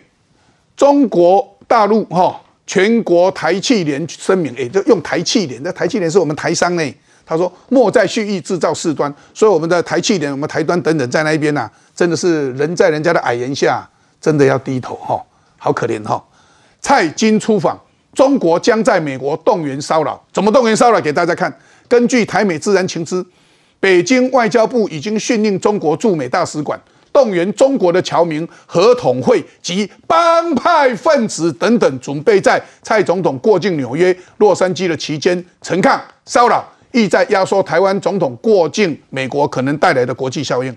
中国大陆哈全国台气联声明，哎，就用台气联，那台气联是我们台商呢。他说莫再蓄意制造事端，所以我们的台气点、我们台端等等在那一边呐，真的是人在人家的矮檐下，真的要低头哈，好可怜哈。蔡京出访，中国将在美国动员骚扰，怎么动员骚扰？给大家看，根据台美自然情资，北京外交部已经训令中国驻美大使馆。动员中国的侨民、合统会及帮派分子等等，准备在蔡总统过境纽约、洛杉矶的期间，陈抗骚扰，意在压缩台湾总统过境美国可能带来的国际效应。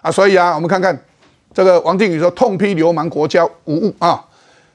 啊，所以啊，我们看看这个王定宇说，痛批流氓国家无误啊，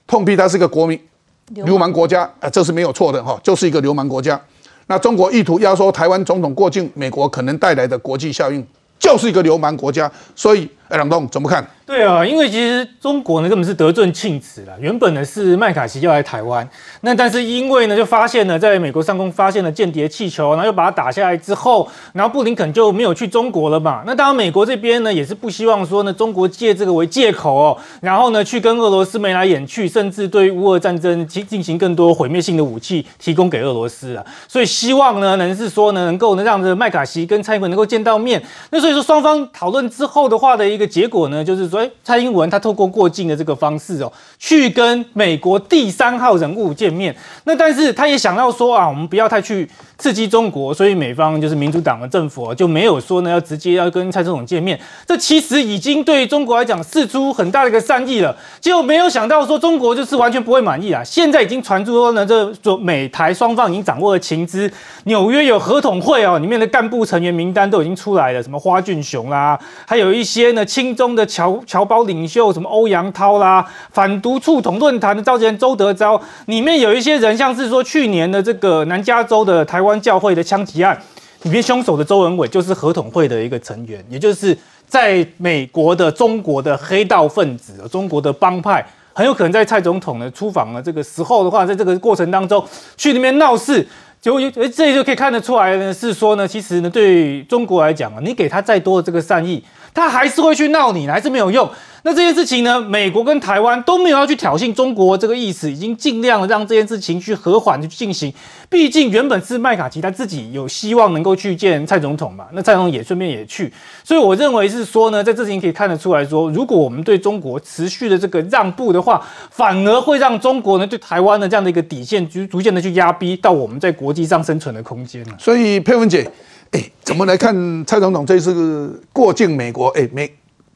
痛批他是个国民流氓国家啊，这是没有错的哈，就是一个流氓国家。那中国意图压缩台湾总统过境美国可能带来的国际效应，就是一个流氓国家，所以。哎，梁东怎么看？对啊，因为其实中国呢根本是得寸进尺了。原本呢是麦卡锡要来台湾，那但是因为呢就发现了在美国上空发现了间谍气球，然后又把它打下来之后，然后布林肯就没有去中国了嘛。那当然美国这边呢也是不希望说呢中国借这个为借口哦，然后呢去跟俄罗斯眉来眼去，甚至对乌俄战争进进行更多毁灭性的武器提供给俄罗斯啊。所以希望呢能是说呢能够呢让这麦卡锡跟蔡英文能够见到面。那所以说双方讨论之后的话的一一个结果呢就是说，哎，蔡英文他。透过过境的这个方式哦，去跟美国第三号人物见面。那但是他也想要说啊，我们不要太去。刺激中国，所以美方就是民主党的政府就没有说呢要直接要跟蔡总统见面。这其实已经对中国来讲示出很大的一个善意了。结果没有想到说中国就是完全不会满意啊！现在已经传出说呢，这说美台双方已经掌握了情资，纽约有合统会哦，里面的干部成员名单都已经出来了，什么花俊雄啦，还有一些呢亲中的侨侨胞领袖，什么欧阳涛啦，反独促统论坛的召集人周德昭，里面有一些人像是说去年的这个南加州的台湾。教会的枪击案里面，凶手的周文伟就是合统会的一个成员，也就是在美国的中国的黑道分子，中国的帮派，很有可能在蔡总统呢出访的这个时候的话，在这个过程当中去那边闹事，就这就可以看得出来呢，是说呢，其实呢，对中国来讲啊，你给他再多的这个善意，他还是会去闹你，还是没有用。那这件事情呢，美国跟台湾都没有要去挑衅中国这个意思，已经尽量让这件事情去和缓去进行。毕竟原本是麦卡锡他自己有希望能够去见蔡总统嘛，那蔡总统也顺便也去。所以我认为是说呢，在这事情可以看得出来说，如果我们对中国持续的这个让步的话，反而会让中国呢对台湾的这样的一个底线逐逐渐的去。压逼到我们在国际上生存的空间了。所以佩文姐，哎，怎么来看蔡总统这次过境美国？哎，美。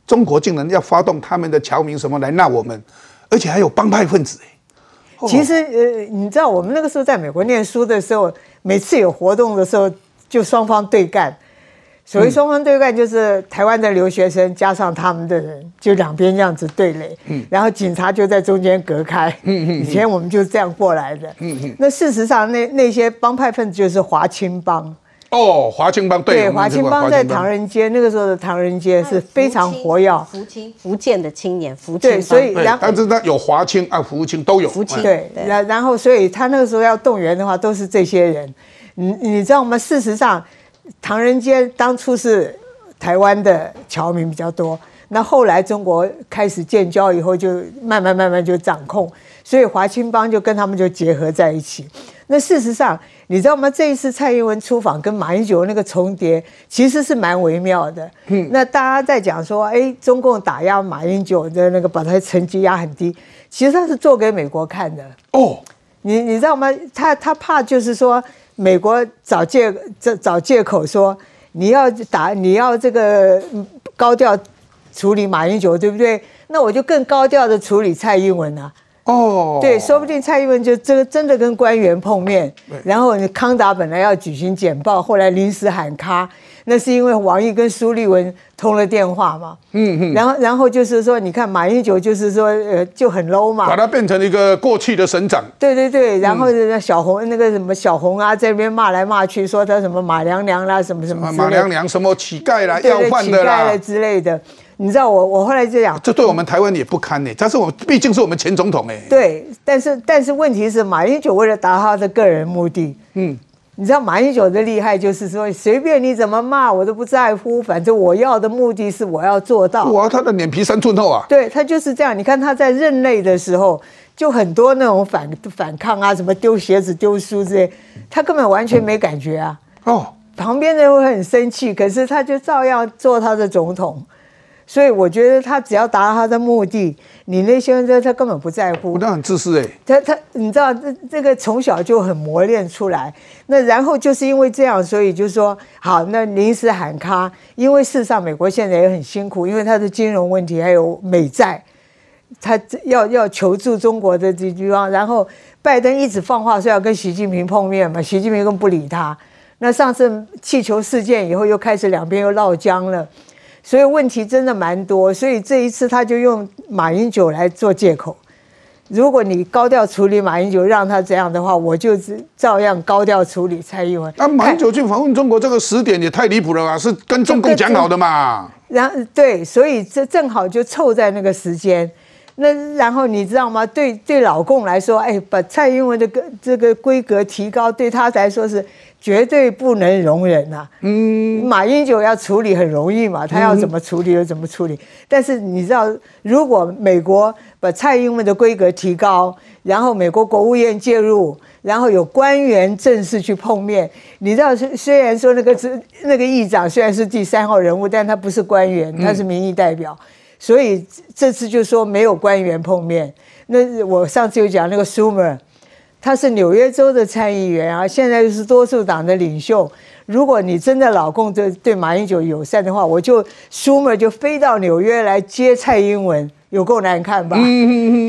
中国竟然要发动他们的侨民什么来闹我们，而且还有帮派分子哎。其实呃，你知道我们那个时候在美国念书的时候，每次有活动的时候，就双方对干。所谓双方对干，就是台湾的留学生加上他们的人，就两边这样子对垒。嗯。然后警察就在中间隔开。嗯嗯。以前我们就是这样过来的。嗯嗯。那事实上，那那些帮派分子就是华青帮。哦，华清帮对，华清帮在唐人街那个时候的唐人街是非常活跃，福清福建的青年，福清对，所以然后但是他有华清啊，福清都有，福清对，然然后所以他那个时候要动员的话，都是这些人，你你知道吗？事实上，唐人街当初是台湾的侨民比较多，那后来中国开始建交以后，就慢慢慢慢就掌控，所以华清帮就跟他们就结合在一起。那事实上。你知道吗？这一次蔡英文出访跟马英九那个重叠，其实是蛮微妙的。嗯，那大家在讲说，哎，中共打压马英九的那个，把他成绩压很低，其实他是做给美国看的。哦，你你知道吗？他他怕就是说，美国找借找找借口说你要打你要这个高调处理马英九，对不对？那我就更高调的处理蔡英文啊。哦，对，说不定蔡英文就这个真的跟官员碰面，然后康达本来要举行简报，后来临时喊卡，那是因为王毅跟苏立文通了电话嘛。嗯嗯。然后然后就是说，你看马英九就是说，呃，就很 low 嘛，把他变成一个过气的省长。对对对，然后那小红那个什么小红啊，在那边骂来骂去，说他什么马娘娘啦，什么什么马娘娘什么乞丐啦，要饭的啦之类的。你知道我我后来就讲，这对我们台湾也不堪呢。但是我毕竟是我们前总统哎。对，但是但是问题是，马英九为了达他的个人目的，嗯，你知道马英九的厉害就是说，随便你怎么骂我都不在乎，反正我要的目的是我要做到。哇，他的脸皮三寸厚啊！对他就是这样。你看他在任内的时候，就很多那种反反抗啊，什么丢鞋子、丢书之类，他根本完全没感觉啊。哦，旁边的人会很生气，可是他就照样做他的总统。所以我觉得他只要达到他的目的，你那些人他根本不在乎。那很自私哎。他他，你知道这这个从小就很磨练出来。那然后就是因为这样，所以就说好，那临时喊卡。因为事实上美国现在也很辛苦，因为他的金融问题还有美债，他要要求助中国的这地方。然后拜登一直放话说要跟习近平碰面嘛，习近平更不理他。那上次气球事件以后，又开始两边又闹僵了。所以问题真的蛮多，所以这一次他就用马英九来做借口。如果你高调处理马英九，让他这样的话，我就照样高调处理蔡英文。那马英九去访问中国这个时点也太离谱了吧？是跟中共讲好的嘛？然对，所以这正好就凑在那个时间。那然后你知道吗？对对，老共来说，哎，把蔡英文的个这个规格提高，对他来说是绝对不能容忍呐。嗯，马英九要处理很容易嘛，他要怎么处理就怎么处理。但是你知道，如果美国把蔡英文的规格提高，然后美国国务院介入，然后有官员正式去碰面，你知道，虽虽然说那个是那个议长虽然是第三号人物，但他不是官员，他是民意代表。所以这次就说没有官员碰面。那我上次有讲那个 Schumer，他是纽约州的参议员啊，现在又是多数党的领袖。如果你真的老共对对马英九友善的话，我就 Schumer 就飞到纽约来接蔡英文，有够难看吧？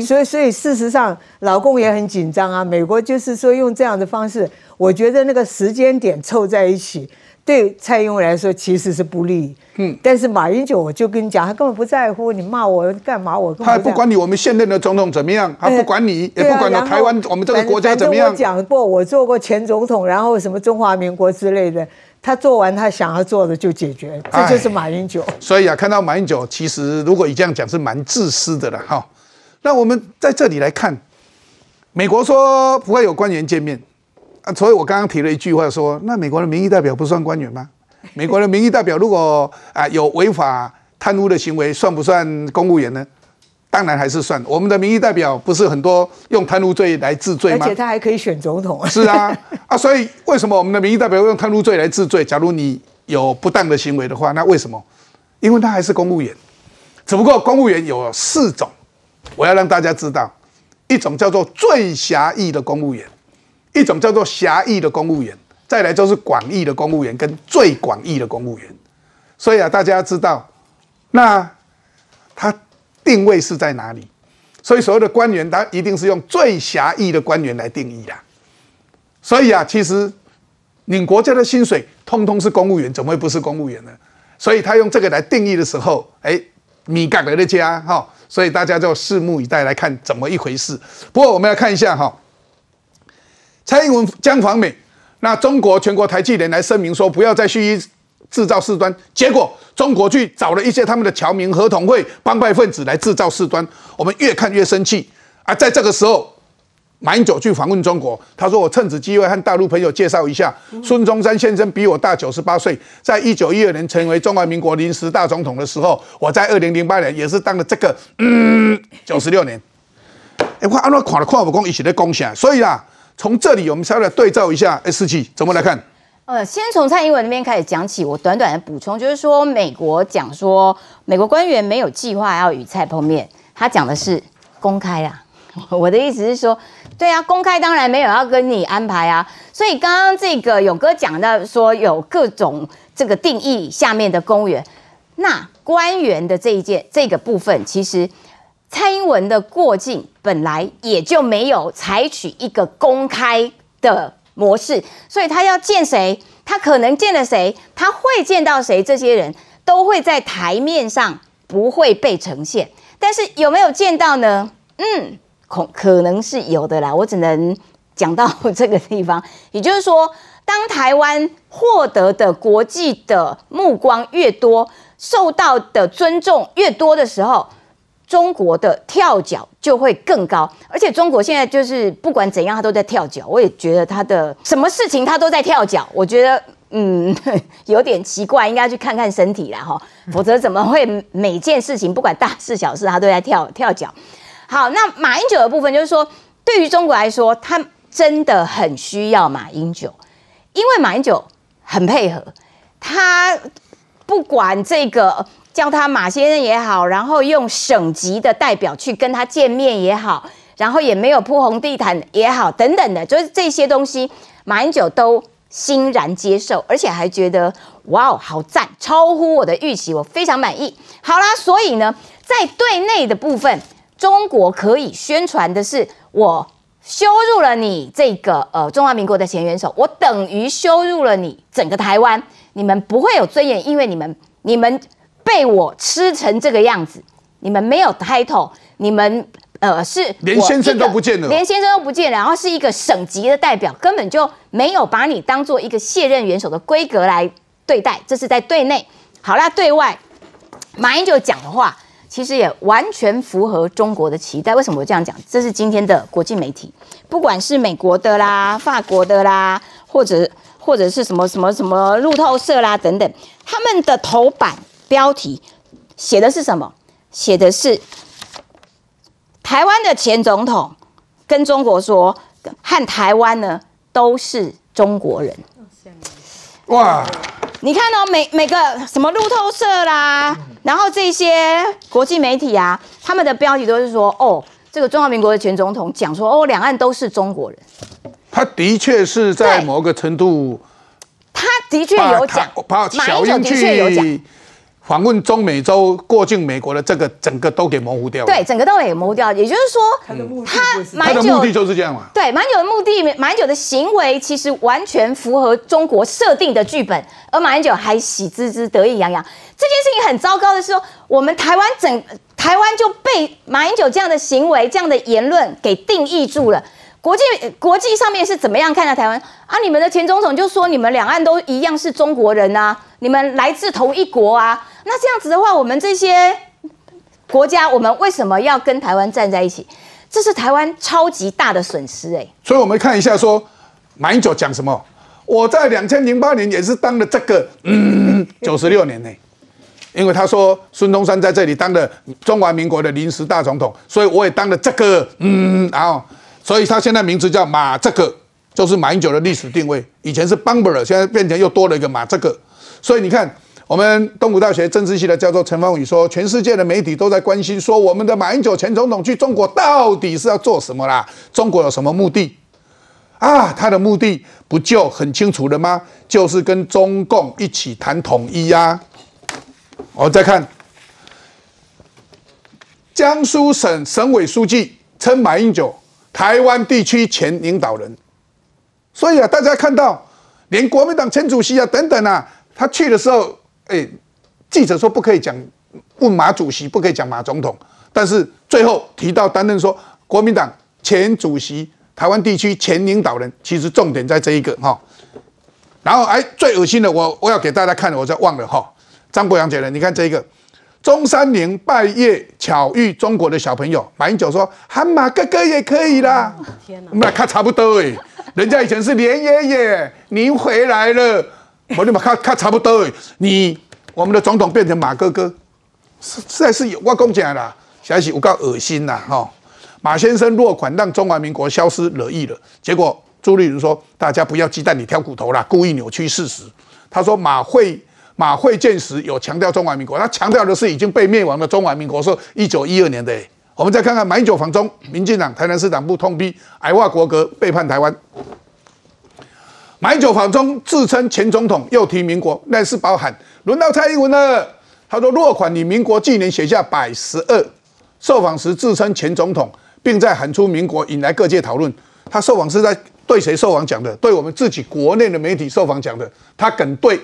所以所以事实上老共也很紧张啊。美国就是说用这样的方式，我觉得那个时间点凑在一起。对蔡英文来说其实是不利，嗯，但是马英九我就跟你讲，他根本不在乎你骂我干嘛，我他不管你我们现任的总统怎么样，他不管你，也不管台湾我们这个国家怎么样。我讲过，我做过前总统，然后什么中华民国之类的，他做完他想要做的就解决，这就是马英九。所以啊，看到马英九，其实如果你这样讲是蛮自私的了哈。那我们在这里来看，美国说不会有官员见面。啊，所以我刚刚提了一句话，说那美国的民意代表不算官员吗？美国的民意代表如果啊有违法贪污的行为，算不算公务员呢？当然还是算。我们的民意代表不是很多用贪污罪来治罪吗？而且他还可以选总统。是啊，啊，所以为什么我们的民意代表用贪污罪来治罪？假如你有不当的行为的话，那为什么？因为他还是公务员，只不过公务员有四种，我要让大家知道，一种叫做最狭义的公务员。一种叫做狭义的公务员，再来就是广义的公务员跟最广义的公务员。所以啊，大家知道，那他定位是在哪里？所以所有的官员，他一定是用最狭义的官员来定义的。所以啊，其实你国家的薪水通通是公务员，怎么会不是公务员呢？所以他用这个来定义的时候，哎，米盖德的家哈，所以大家就拭目以待来看怎么一回事。不过我们要看一下哈。蔡英文将访美，那中国全国台积联来声明说不要再蓄意制造事端，结果中国去找了一些他们的侨民、合同会、帮派分子来制造事端，我们越看越生气啊！在这个时候，马英九去访问中国，他说：“我趁此机会和大陆朋友介绍一下，孙中山先生比我大九十八岁，在一九一二年成为中华民国临时大总统的时候，我在二零零八年也是当了这个嗯九十六年。哎，我按照看了看，我讲一起在贡献，所以啊。”从这里，我们稍微来对照一下 S 七怎么来看？呃，先从蔡英文那边开始讲起。我短短的补充，就是说，美国讲说，美国官员没有计划要与蔡碰面，他讲的是公开啊。我的意思是说，对啊，公开当然没有要跟你安排啊。所以刚刚这个勇哥讲到说，有各种这个定义下面的公务员，那官员的这一件这个部分，其实蔡英文的过境本来也就没有采取一个公开的模式，所以他要见谁，他可能见了谁，他会见到谁，这些人都会在台面上不会被呈现。但是有没有见到呢？嗯，可可能是有的啦。我只能讲到这个地方，也就是说，当台湾获得的国际的目光越多，受到的尊重越多的时候。中国的跳脚就会更高，而且中国现在就是不管怎样，他都在跳脚。我也觉得他的什么事情他都在跳脚，我觉得嗯有点奇怪，应该去看看身体啦哈，否则怎么会每件事情不管大事小事他都在跳跳脚？好，那马英九的部分就是说，对于中国来说，他真的很需要马英九，因为马英九很配合，他不管这个。叫他马先生也好，然后用省级的代表去跟他见面也好，然后也没有铺红地毯也好，等等的，就是这些东西，马英九都欣然接受，而且还觉得哇哦，好赞，超乎我的预期，我非常满意。好啦，所以呢，在对内的部分，中国可以宣传的是，我羞辱了你这个呃中华民国的前元首，我等于羞辱了你整个台湾，你们不会有尊严，因为你们你们。被我吃成这个样子，你们没有 title，你们呃是连先生都不见了，连先生都不见了，然后是一个省级的代表，根本就没有把你当做一个卸任元首的规格来对待。这是在对内，好啦，对外，马英九讲的话其实也完全符合中国的期待。为什么我这样讲？这是今天的国际媒体，不管是美国的啦、法国的啦，或者或者是什么什么什么路透社啦等等，他们的头版。标题写的是什么？写的是台湾的前总统跟中国说，和台湾呢都是中国人。哇！你看哦，每每个什么路透社啦，然后这些国际媒体啊，他们的标题都是说，哦，这个中华民国的前总统讲说，哦，两岸都是中国人。他的确是在某个程度，他的确有讲，把小英去。访问中美洲过境美国的这个整个都给模糊掉了。对，整个都给模糊掉。也就是说，他的目的，他的目的就是这样嘛。对，马英九的目的，马英九的行为其实完全符合中国设定的剧本，而马英九还喜滋滋、得意洋洋。这件事情很糟糕的是说，我们台湾整台湾就被马英九这样的行为、这样的言论给定义住了。国际国际上面是怎么样看待台湾啊？你们的前总统就说你们两岸都一样是中国人啊，你们来自同一国啊。那这样子的话，我们这些国家，我们为什么要跟台湾站在一起？这是台湾超级大的损失哎。所以我们看一下说，马英九讲什么？我在两千零八年也是当了这个嗯九十六年呢，因为他说孙中山在这里当了中华民国的临时大总统，所以我也当了这个嗯，然后。所以他现在名字叫马，这个就是马英九的历史定位。以前是 Bumper，现在变成又多了一个马这个。所以你看，我们东吴大学政治系的教授陈芳宇说，全世界的媒体都在关心，说我们的马英九前总统去中国到底是要做什么啦？中国有什么目的？啊，他的目的不就很清楚了吗？就是跟中共一起谈统一呀。我再看，江苏省省委书记称马英九。台湾地区前领导人，所以啊，大家看到连国民党前主席啊等等啊，他去的时候，哎，记者说不可以讲问马主席，不可以讲马总统，但是最后提到担任说国民党前主席、台湾地区前领导人，其实重点在这一个哈。然后哎，最恶心的，我我要给大家看，我再忘了哈。张国阳姐呢，你看这一个。中山陵拜谒巧遇中国的小朋友，马英九说喊马哥哥也可以啦。天哪，那看差不多哎，人家以前是连爷爷，您回来了，我你们看看差不多哎，你我们的总统变成马哥哥，实实在是有我讲讲啦，实在是有够恶心啦哈。马先生落款让中华民国消失惹意了，结果朱立伦说大家不要鸡蛋里挑骨头啦，故意扭曲事实。他说马会。马会见时有强调中华民国，他强调的是已经被灭亡的中华民国，说一九一二年的。我们再看看马英九访中，民进党台南市党部痛批矮化国格，背叛台湾。马英九访中自称前总统，又提民国，那是包喊轮到蔡英文了。他说落款你民国纪年写下百十二，受访时自称前总统，并在喊出民国，引来各界讨论。他受访是在对谁受访讲的？对我们自己国内的媒体受访讲的。他敢对，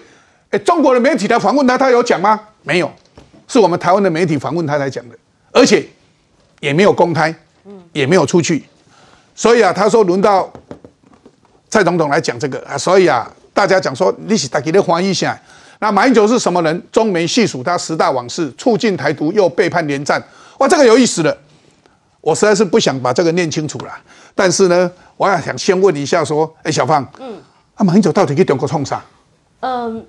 哎，中国的媒体来访问他，他有讲吗？没有，是我们台湾的媒体访问他才讲的，而且也没有公开，也没有出去。所以啊，他说轮到蔡总统来讲这个啊，所以啊，大家讲说你是大家的欢一下。那马英九是什么人？中媒细数他十大往事，促进台独又背叛连战，哇，这个有意思了。我实在是不想把这个念清楚了。但是呢，我要想先问一下，说，哎，小芳，嗯，啊，马英九到底给中国冲啥？嗯，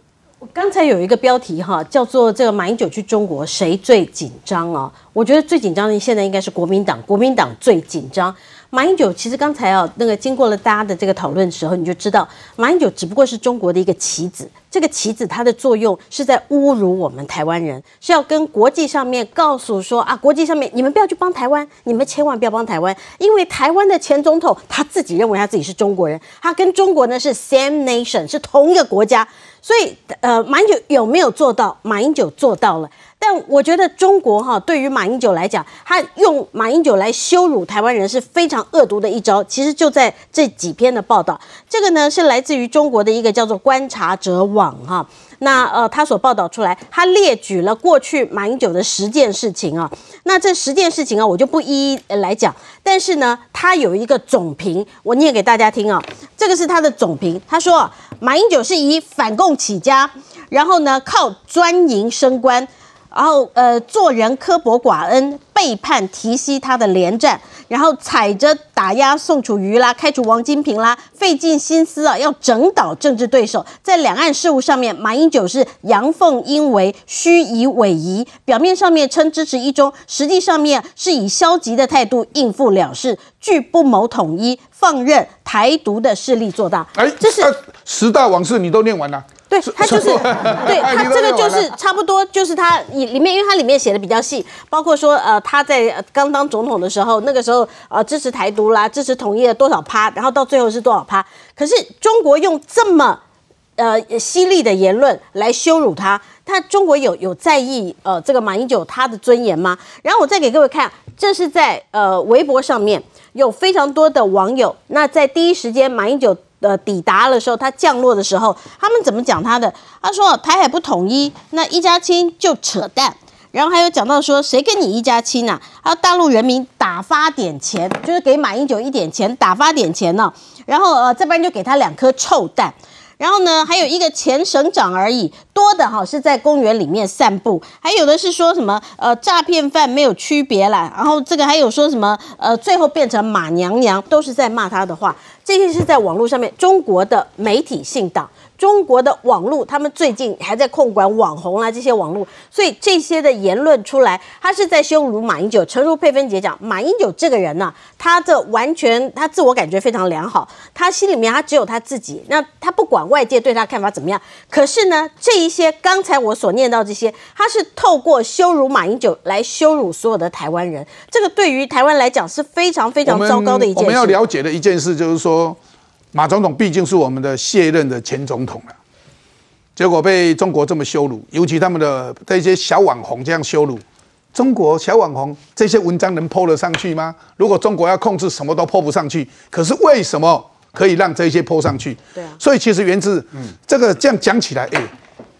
刚才有一个标题哈，叫做这个马英九去中国谁最紧张啊？我觉得最紧张的现在应该是国民党，国民党最紧张。马英九其实刚才啊，那个经过了大家的这个讨论的时候，你就知道马英九只不过是中国的一个棋子。这个棋子它的作用是在侮辱我们台湾人，是要跟国际上面告诉说啊，国际上面你们不要去帮台湾，你们千万不要帮台湾，因为台湾的前总统他自己认为他自己是中国人，他跟中国呢是 same nation，是同一个国家。所以呃，马英九有没有做到？马英九做到了。但我觉得中国哈，对于马英九来讲，他用马英九来羞辱台湾人是非常恶毒的一招。其实就在这几篇的报道，这个呢是来自于中国的一个叫做观察者网哈。那呃，他所报道出来，他列举了过去马英九的十件事情啊。那这十件事情啊，我就不一一来讲。但是呢，他有一个总评，我念给大家听啊。这个是他的总评，他说马英九是以反共起家，然后呢靠专营升官。然后，呃，做人刻薄寡恩，背叛提携他的连战，然后踩着打压宋楚瑜啦，开除王金平啦，费尽心思啊，要整倒政治对手。在两岸事务上面，马英九是阳奉阴违，虚以委蛇，表面上面称支持一中，实际上面是以消极的态度应付了事，拒不谋统一，放任台独的势力做大。哎，这是十大往事，你都念完了。对他就是，对 他这个就是差不多，就是他里里面，因为他里面写的比较细，包括说呃他在刚当总统的时候，那个时候呃支持台独啦，支持统一了多少趴，然后到最后是多少趴。可是中国用这么呃犀利的言论来羞辱他，他中国有有在意呃这个马英九他的尊严吗？然后我再给各位看，这是在呃微博上面有非常多的网友，那在第一时间马英九。呃，抵达的时候，他降落的时候，他们怎么讲他的？他说台海不统一，那一家亲就扯淡。然后还有讲到说，谁跟你一家亲啊？还有大陆人民打发点钱，就是给马英九一点钱，打发点钱呢。然后呃，这边就给他两颗臭蛋。然后呢，还有一个前省长而已，多的哈是在公园里面散步，还有的是说什么呃诈骗犯没有区别啦。然后这个还有说什么呃最后变成马娘娘，都是在骂他的话。这些是在网络上面，中国的媒体信党，中国的网络，他们最近还在控管网红啊这些网络，所以这些的言论出来，他是在羞辱马英九。诚如佩芬姐讲，马英九这个人呢，他这完全他自我感觉非常良好，他心里面他只有他自己，那他不管外界对他看法怎么样。可是呢，这一些刚才我所念到这些，他是透过羞辱马英九来羞辱所有的台湾人，这个对于台湾来讲是非常非常糟糕的一件事。我们要了解的一件事就是说。说马总统毕竟是我们的卸任的前总统了，结果被中国这么羞辱，尤其他们的这些小网红这样羞辱，中国小网红这些文章能泼得上去吗？如果中国要控制，什么都泼不上去。可是为什么可以让这些泼上去？对啊。所以其实源自这个这样讲起来，哎，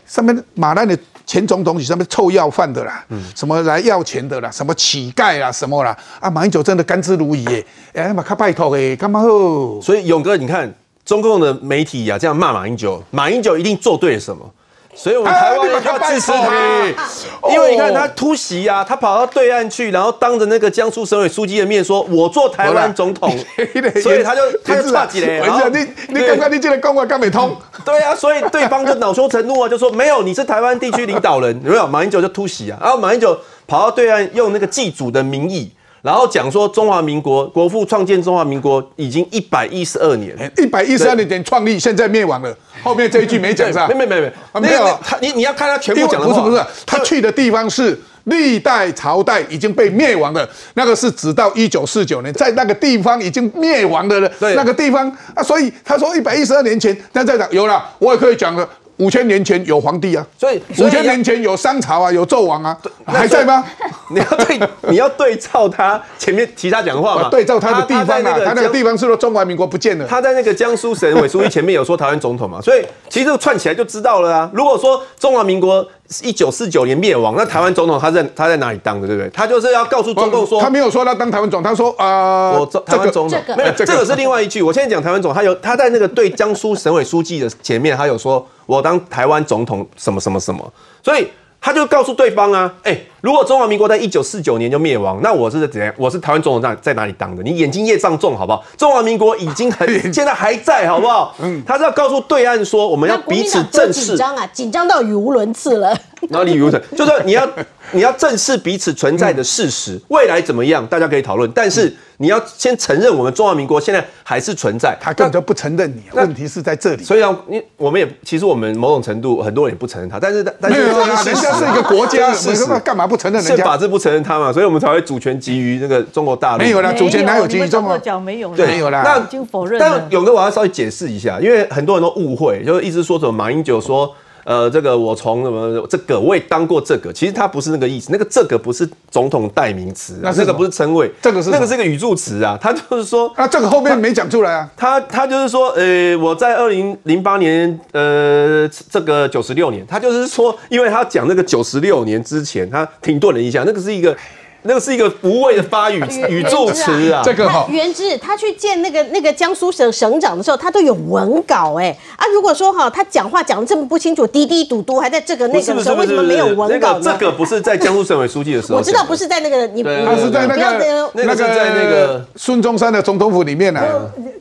上面马兰的。前总统是什么臭要饭的啦，什么来要钱的啦，什么乞丐啦，什么啦？啊，马英九真的甘之如饴耶！哎，马卡拜托哎，干嘛哦？所以勇哥，你看中共的媒体呀，这样骂马英九，马英九一定做对了什么？所以，我们台湾人要支持他，因为你看他突袭啊，他跑到对岸去，然后当着那个江苏省委书记的面说：“我做台湾总统。”所以他就他就差几嘞。然后你你刚刚你进来讲话，刚没通。对啊，所以对方就恼羞成怒啊，就说：“没有，你是台湾地区领导人，有没有？”马英九就突袭啊，然后马英九跑到对岸，用那个祭祖的名义。然后讲说中华民国国父创建中华民国已经一百一十二年，一百一十二年创立，现在灭亡了。后面这一句没讲上，没没没没没有。他你你要看他全部讲的不是不是，他去的地方是历代朝代已经被灭亡的，那个是直到一九四九年，在那个地方已经灭亡的了。那个地方啊，所以他说一百一十二年前，那在讲有了，我也可以讲了。五千年前有皇帝啊，所以五千年前有商朝啊，有纣王啊，还在吗？你要对你要对照他前面其他讲的话嘛，对照他的地方啊，他那个地方是说中华民国不见了。他在那个江苏省委书记前面有说台湾总统嘛，所以其实这个串起来就知道了啊。如果说中华民国一九四九年灭亡，那台湾总统他在他在哪里当的，对不对？他就是要告诉中共说，他没有说他当台湾总，他说啊，我台湾总统这个没有，这个是另外一句。我现在讲台湾总，他有他在那个对江苏省委书记的前面，他有说我当台湾总统什么什么什么，所以。他就告诉对方啊，哎，如果中华民国在一九四九年就灭亡，那我是怎样？我是台湾总统在在哪里当的？你眼睛业障重好不好？中华民国已经很 现在还在好不好？嗯，他是要告诉对岸说，我们要彼此正视。紧张啊，紧张到语无伦次了。哪里语无伦次？就是你要你要正视彼此存在的事实，未来怎么样，大家可以讨论，但是。你要先承认我们中华民国现在还是存在，他根本就不承认你。问题是在这里，所以啊你我们也其实我们某种程度很多人也不承认他，但是但是人家是一个国家，是什么干嘛不承认人家？是法是不承认他嘛，所以我们才会主权基于那个中国大陆。没有啦，主权哪有基于中国？讲没有，对，没有啦，那已经否认。但勇哥我要稍微解释一下，因为很多人都误会，就是一直说什么马英九说。呃，这个我从什么这个我也当过这个，其实他不是那个意思，那个这个不是总统代名词，那这个不是称谓，这个是那个是一个语助词啊，他就是说，啊，这个后面没讲出来啊，他他就是说，呃，我在二零零八年，呃，这个九十六年，他就是说，因为他讲那个九十六年之前，他停顿了一下，那个是一个。那个是一个无谓的发语语助词啊，这个好。原之他去见那个那个江苏省省长的时候，他都有文稿哎啊，如果说哈他讲话讲的这么不清楚，滴滴嘟嘟还在这个那个的时候，为什么没有文稿呢？这个不是在江苏省委书记的时候，我知道不是在那个你，他是在那个那个在那个孙中山的总统府里面呢。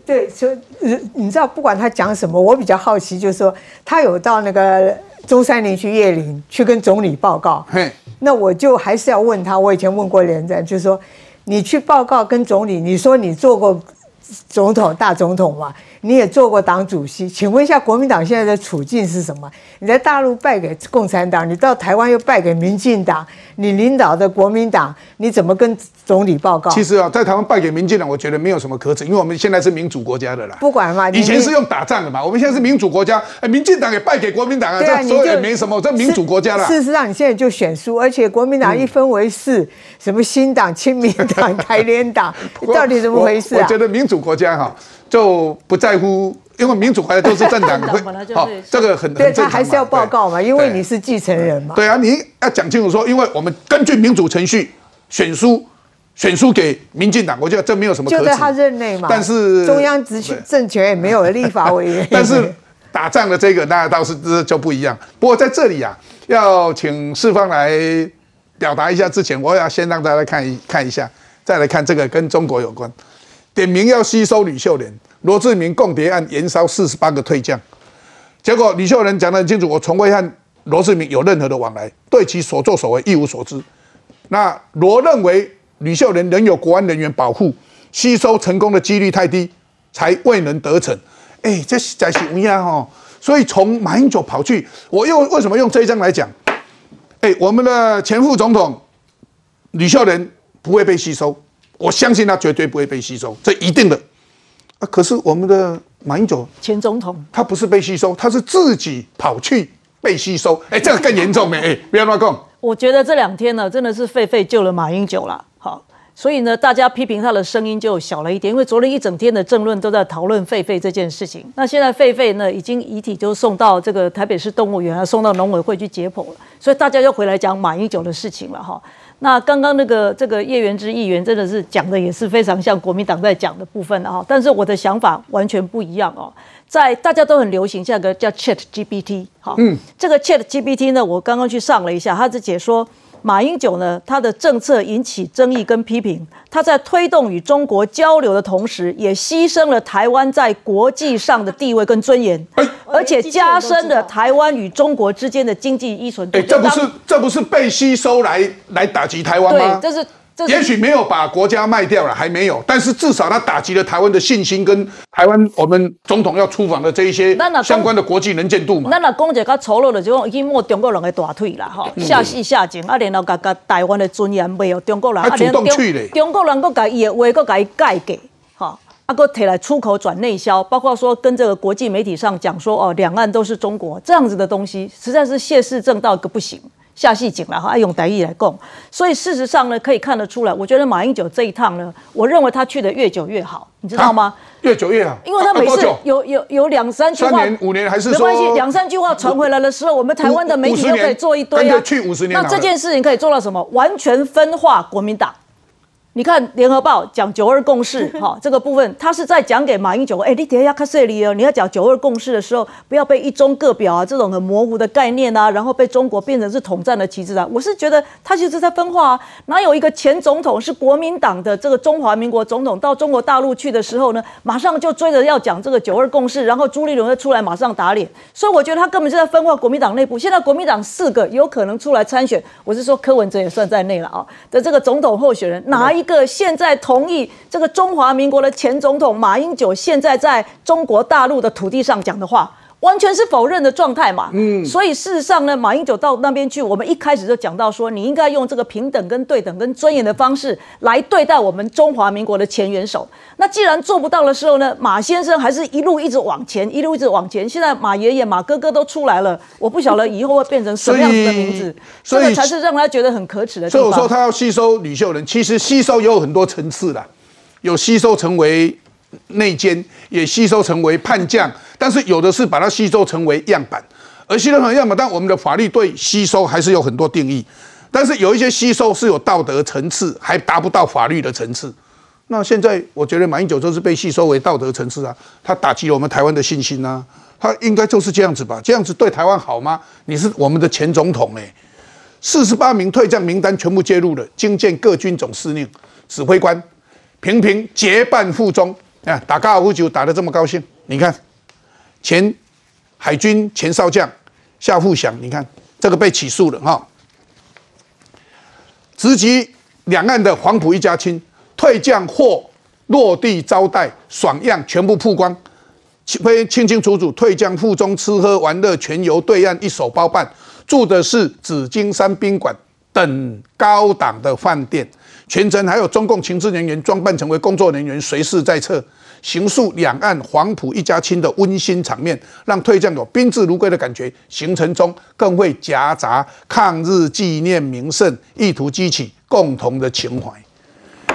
对，所以你知道不管他讲什么，我比较好奇，就是说他有到那个中山陵去谒陵，去跟总理报告。那我就还是要问他，我以前问过连战，就是说，你去报告跟总理，你说你做过总统大总统嘛？你也做过党主席，请问一下，国民党现在的处境是什么？你在大陆败给共产党，你到台湾又败给民进党，你领导的国民党，你怎么跟总理报告？其实啊，在台湾败给民进党，我觉得没有什么可耻，因为我们现在是民主国家的啦。不管嘛，以前是用打仗的嘛，我们现在是民主国家，哎，民进党也败给国民党啊，这所以也没什么，这民主国家了。事实上，你现在就选输，而且国民党一分为四，什么新党、亲民党、台联党，到底怎么回事啊？我觉得民主国家哈。就不在乎，因为民主国家都是政党会，好，这个很对他还是要报告嘛，因为你是继承人嘛。对啊，你要讲清楚说，因为我们根据民主程序选书，选书给民进党，我觉得这没有什么。就在他任内嘛。但是中央执行政权也没有立法委员。但是打仗的这个那倒是这就不一样。不过在这里啊，要请四方来表达一下之前，我要先让大家看一看一下，再来看这个跟中国有关。点名要吸收吕秀莲，罗志明共谍案延烧四十八个退将，结果吕秀莲讲得很清楚，我从未和罗志明有任何的往来，对其所作所为一无所知。那罗认为吕秀莲仍有国安人员保护，吸收成功的几率太低，才未能得逞。哎，这是在是乌鸦哈，所以从马英九跑去，我又为什么用这一张来讲？哎，我们的前副总统吕秀莲不会被吸收。我相信他绝对不会被吸收，这一定的啊！可是我们的马英九前总统，他不是被吸收，他是自己跑去被吸收。哎，这个更严重呢！哎，不要乱讲。我觉得这两天呢，真的是狒狒救了马英九了。好，所以呢，大家批评他的声音就小了一点，因为昨天一整天的政论都在讨论狒狒这件事情。那现在狒狒呢，已经遗体就送到这个台北市动物园，送到农委会去解剖了，所以大家又回来讲马英九的事情了哈。那刚刚那个这个叶元之议员真的是讲的也是非常像国民党在讲的部分啊，但是我的想法完全不一样哦。在大家都很流行，现在个叫 Chat GPT，好，嗯，这个 Chat GPT 呢，我刚刚去上了一下，它是解说。马英九呢，他的政策引起争议跟批评。他在推动与中国交流的同时，也牺牲了台湾在国际上的地位跟尊严，而且加深了台湾与中国之间的经济依存度。哎，这不是这不是被吸收来来打击台湾吗？对，这是。也许没有把国家卖掉了，还没有，但是至少他打击了台湾的信心，跟台湾我们总统要出访的这一些相关的国际能见度嘛。那那讲者较丑陋的就讲已经摸中国人的大腿了哈，下戏下井，啊，然后甲甲台湾的尊严没有中国人，还主动去嘞，中国人搁甲伊的话搁甲伊改给，哈。阿哥提来出口转内销，包括说跟这个国际媒体上讲说哦，两岸都是中国这样子的东西，实在是谢世正到一个不行。下戏景了哈，用台语来供，所以事实上呢，可以看得出来，我觉得马英九这一趟呢，我认为他去的越久越好，你知道吗？越久越好，因为他每次有有有两三句话，三年五年还是没关系，两三句话传回来的时候，我们台湾的媒体又可以做一堆啊。去五十年，那这件事情可以做到什么？完全分化国民党。你看《联合报》讲九二共识，哈，这个部分他是在讲给马英九，哎，你底下看这里哦，你要讲九二共识的时候，不要被一中各表啊这种很模糊的概念啊，然后被中国变成是统战的旗帜啊。我是觉得他就是在分化啊。哪有一个前总统是国民党的这个中华民国总统到中国大陆去的时候呢，马上就追着要讲这个九二共识，然后朱立伦又出来马上打脸。所以我觉得他根本就在分化国民党内部。现在国民党四个有可能出来参选，我是说柯文哲也算在内了啊的这个总统候选人，哪一？一个现在同意这个中华民国的前总统马英九现在在中国大陆的土地上讲的话，完全是否认的状态嘛？嗯，所以事实上呢，马英九到那边去，我们一开始就讲到说，你应该用这个平等、跟对等、跟尊严的方式来对待我们中华民国的前元首。那既然做不到的时候呢，马先生还是一路一直往前，一路一直往前。现在马爷爷、马哥哥都出来了，我不晓得以后会变成什么样子的名字，所以才是让他觉得很可耻的。所以我说他要吸收吕秀仁，其实吸收也有很多层次的，有吸收成为内奸，也吸收成为叛将，但是有的是把它吸收成为样板，而吸收成样板，但我们的法律对吸收还是有很多定义，但是有一些吸收是有道德层次，还达不到法律的层次。那现在我觉得马英九就是被吸收为道德层次啊，他打击了我们台湾的信心啊，他应该就是这样子吧？这样子对台湾好吗？你是我们的前总统哎，四十八名退将名单全部揭露了，经建各军总司令、指挥官频频结伴赴中啊，打高尔夫球打得这么高兴，你看前海军前少将夏富祥，你看这个被起诉了哈，直击两岸的黄埔一家亲。退将或落地招待爽样全部曝光，非清清楚楚。退将附中吃喝玩乐全由对岸一手包办，住的是紫金山宾馆等高档的饭店，全程还有中共情治人员装扮成为工作人员随侍在侧，形塑两岸黄埔一家亲的温馨场面，让退将有宾至如归的感觉。行程中更会夹杂抗日纪念名胜，意图激起共同的情怀。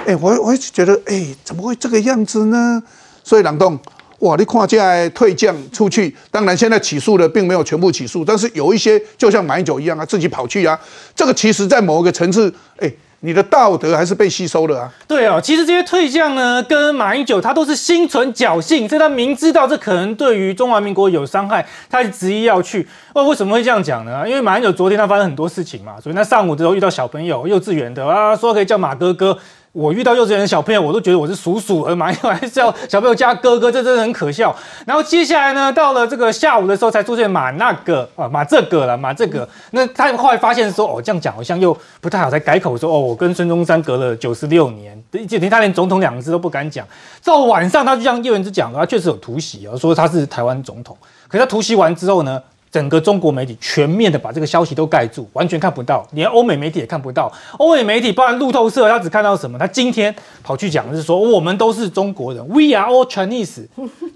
哎，我我一直觉得，哎，怎么会这个样子呢？所以朗东，哇，你看这在退将出去，当然现在起诉的并没有全部起诉，但是有一些就像马英九一样啊，自己跑去啊，这个其实在某一个层次，哎，你的道德还是被吸收了啊。对哦，其实这些退将呢，跟马英九他都是心存侥幸，所以他明知道这可能对于中华民国有伤害，他执意要去。那为什么会这样讲呢？因为马英九昨天他发生很多事情嘛，所以那上午的时候遇到小朋友，幼稚园的啊，说可以叫马哥哥。我遇到幼稚园的小朋友，我都觉得我是叔叔，而马英九还是叫小朋友加哥哥，这真的很可笑。然后接下来呢，到了这个下午的时候，才出现马那个啊，马这个了，马这个。那他后来发现说，哦，这样讲好像又不太好，才改口说，哦，我跟孙中山隔了九十六年，就连他连总统两个字都不敢讲。到晚上，他就像叶文之讲的，他确实有突袭啊，说他是台湾总统。可是他突袭完之后呢？整个中国媒体全面的把这个消息都盖住，完全看不到，连欧美媒体也看不到。欧美媒体，包含路透社，他只看到什么？他今天跑去讲的是说，我们都是中国人，We are all Chinese，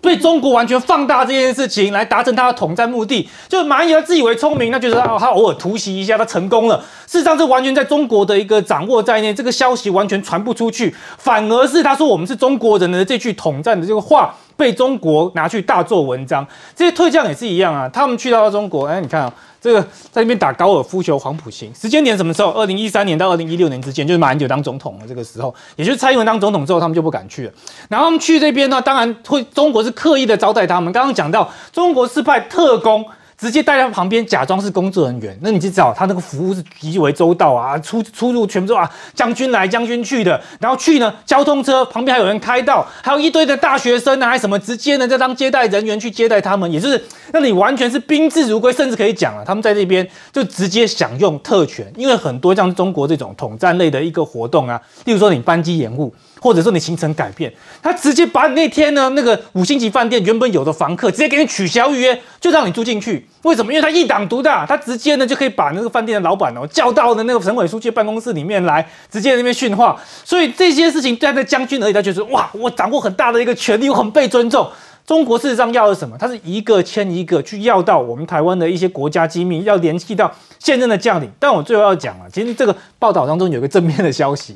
对中国完全放大这件事情来达成他的统战目的。就马英九自以为聪明，那就是他偶尔突袭一下，他成功了。事实上，这完全在中国的一个掌握在内，这个消息完全传不出去，反而是他说我们是中国人的这句统战的这个话。被中国拿去大做文章，这些退将也是一样啊。他们去到中国，哎，你看啊，这个在那边打高尔夫球，黄埔行时间点什么时候？二零一三年到二零一六年之间，就是马英九当总统的这个时候，也就是蔡英文当总统之后，他们就不敢去了。然后他们去这边呢，当然会中国是刻意的招待他们。刚刚讲到，中国是派特工。直接带在旁边，假装是工作人员，那你就知道他那个服务是极为周到啊，出出入全部都啊，将军来将军去的，然后去呢，交通车旁边还有人开道，还有一堆的大学生啊，还什么，直接呢在当接待人员去接待他们，也就是那你完全是宾至如归，甚至可以讲啊，他们在这边就直接享用特权，因为很多像中国这种统战类的一个活动啊，例如说你班机延误。或者说你行程改变，他直接把你那天呢那个五星级饭店原本有的房客直接给你取消预约，就让你住进去。为什么？因为他一党独大，他直接呢就可以把那个饭店的老板哦叫到的那个省委书记办公室里面来，直接在那边训话。所以这些事情对在将军而言，他觉得哇，我掌握很大的一个权力，我很被尊重。中国事实上要的什么？他是一个签一个去要到我们台湾的一些国家机密，要联系到现任的将领。但我最后要讲了，其实这个报道当中有一个正面的消息，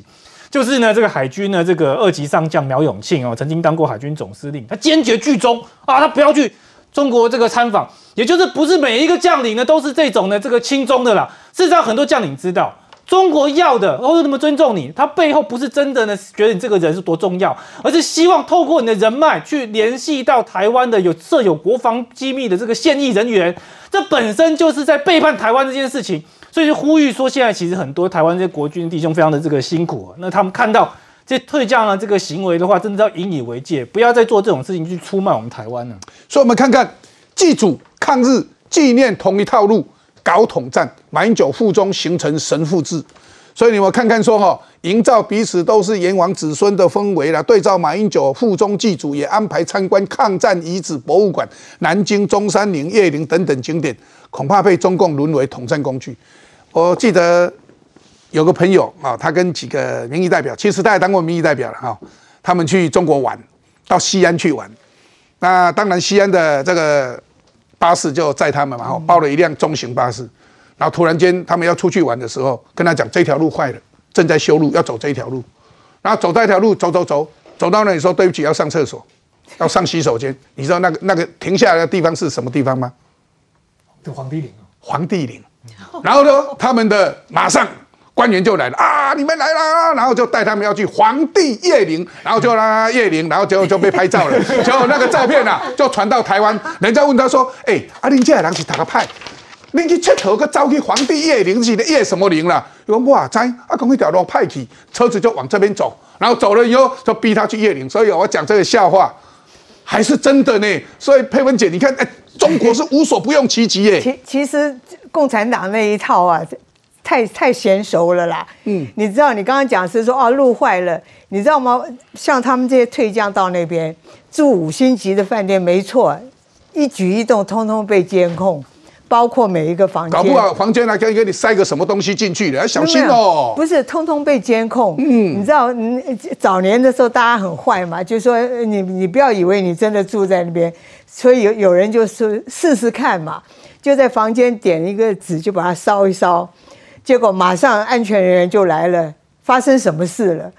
就是呢，这个海军呢，这个二级上将苗永庆哦，曾经当过海军总司令，他坚决拒中啊，他不要去中国这个参访，也就是不是每一个将领呢都是这种呢这个亲中的啦。事实上，很多将领知道。中国要的，或者那么尊重你，他背后不是真的呢，觉得你这个人是多重要，而是希望透过你的人脉去联系到台湾的有设有国防机密的这个现役人员，这本身就是在背叛台湾这件事情，所以就呼吁说，现在其实很多台湾这些国军弟兄非常的这个辛苦，那他们看到这退将的这个行为的话，真的要引以为戒，不要再做这种事情去出卖我们台湾了。所以，我们看看祭祖抗日纪念同一套路。搞统战，马英九腹中形成神父制，所以你们看看说哈，营造彼此都是炎王子孙的氛围了。对照马英九腹中祭祖，也安排参观抗战遗址博物馆、南京中山陵、叶陵等等景点，恐怕被中共沦为统战工具。我记得有个朋友啊，他跟几个民意代表，其实他也当过民意代表了哈，他们去中国玩，到西安去玩。那当然，西安的这个。巴士就载他们嘛，后包了一辆中型巴士，然后突然间他们要出去玩的时候，跟他讲这条路坏了，正在修路，要走这一条路，然后走这条路，走走走，走到那里说对不起，要上厕所，要上洗手间。你知道那个那个停下来的地方是什么地方吗？就皇帝陵皇帝陵。然后呢，他们的马上。官员就来了啊！你们来了，然后就带他们要去皇帝叶陵，然后就让叶陵，然后就就被拍照了。结果那个照片啊，就传到台湾，人家问他说：“哎，阿林这人是哪个派？你去佚佗个走去皇帝叶陵去的叶什么陵了？”我哇在啊，讲一条路派去，车子就往这边走，然后走了以后就逼他去叶陵。所以我讲这个笑话还是真的呢。所以佩文姐，你看，哎，中国是无所不用其极耶。其其实共产党那一套啊。太太娴熟了啦，嗯，你知道你刚刚讲是说哦路坏了，你知道吗？像他们这些退将到那边住五星级的饭店，没错，一举一动通通被监控，包括每一个房间，搞不好房间还可以给你塞个什么东西进去的，要小心哦。不是，通通被监控。嗯，你知道，嗯，早年的时候大家很坏嘛，就说你你不要以为你真的住在那边，所以有有人就说试试看嘛，就在房间点一个纸，就把它烧一烧。结果马上安全人员就来了，发生什么事了？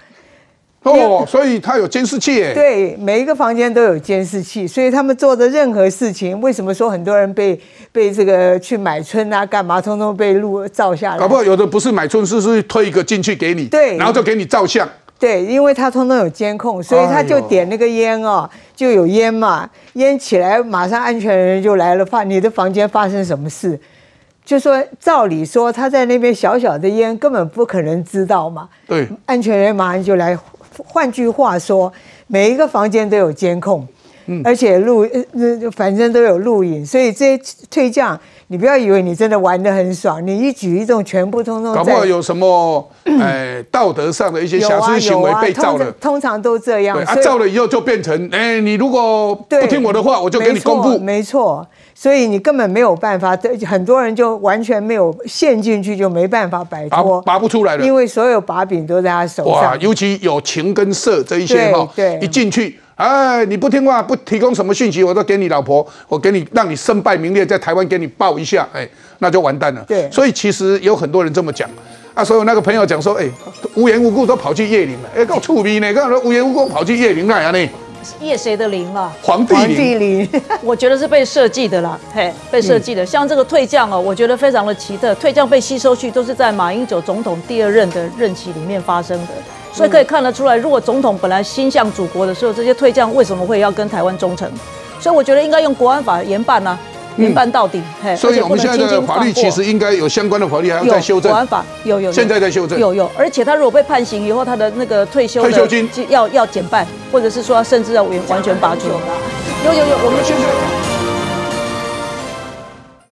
哦，所以他有监视器诶。对，每一个房间都有监视器，所以他们做的任何事情，为什么说很多人被被这个去买春啊，干嘛，通通被录照下来？搞不好有的不是买春，是是推一个进去给你，对，然后就给你照相。对，因为他通通有监控，所以他就点那个烟哦，就有烟嘛，烟起来马上安全人员就来了，发你的房间发生什么事？就说照理说他在那边小小的烟根本不可能知道嘛。对，安全人员马上就来。换句话说，每一个房间都有监控，嗯，而且录呃反正都有录影，所以这些退将，你不要以为你真的玩的很爽，你一举一动全部通通。搞不好有什么 哎道德上的一些瑕疵行为被照了，通常都这样。啊，照了以后就变成哎，你如果不听我的话，我就给你公布。没错。所以你根本没有办法，很多人就完全没有陷进去，就没办法摆脱，拔不出来了。因为所有把柄都在他手上。哇，尤其有情跟色这一些哈，一进去，哎，你不听话，不提供什么讯息，我都给你老婆，我给你，让你身败名裂，在台湾给你报一下，哎，那就完蛋了。对，所以其实有很多人这么讲啊，所以那个朋友讲说，哎，无缘无故都跑去叶林了，哎，够臭逼呢，刚说无缘无故跑去叶林干啥呢？叶谁的灵啊？皇帝陵，我觉得是被设计的啦，嘿，被设计的。像这个退将哦，我觉得非常的奇特。退将被吸收去，都是在马英九总统第二任的任期里面发生的，所以可以看得出来，如果总统本来心向祖国的时候，这些退将为什么会要跟台湾忠诚？所以我觉得应该用国安法严办呢。严办到底，所以我们现在的法律其实应该有相关的法律还要再修正。国安法有有，现在在修正。有有，而且他如果被判刑以后，他的那个退休退休金要要减半，或者是说甚至要完完全拔除。有有有，我们现在。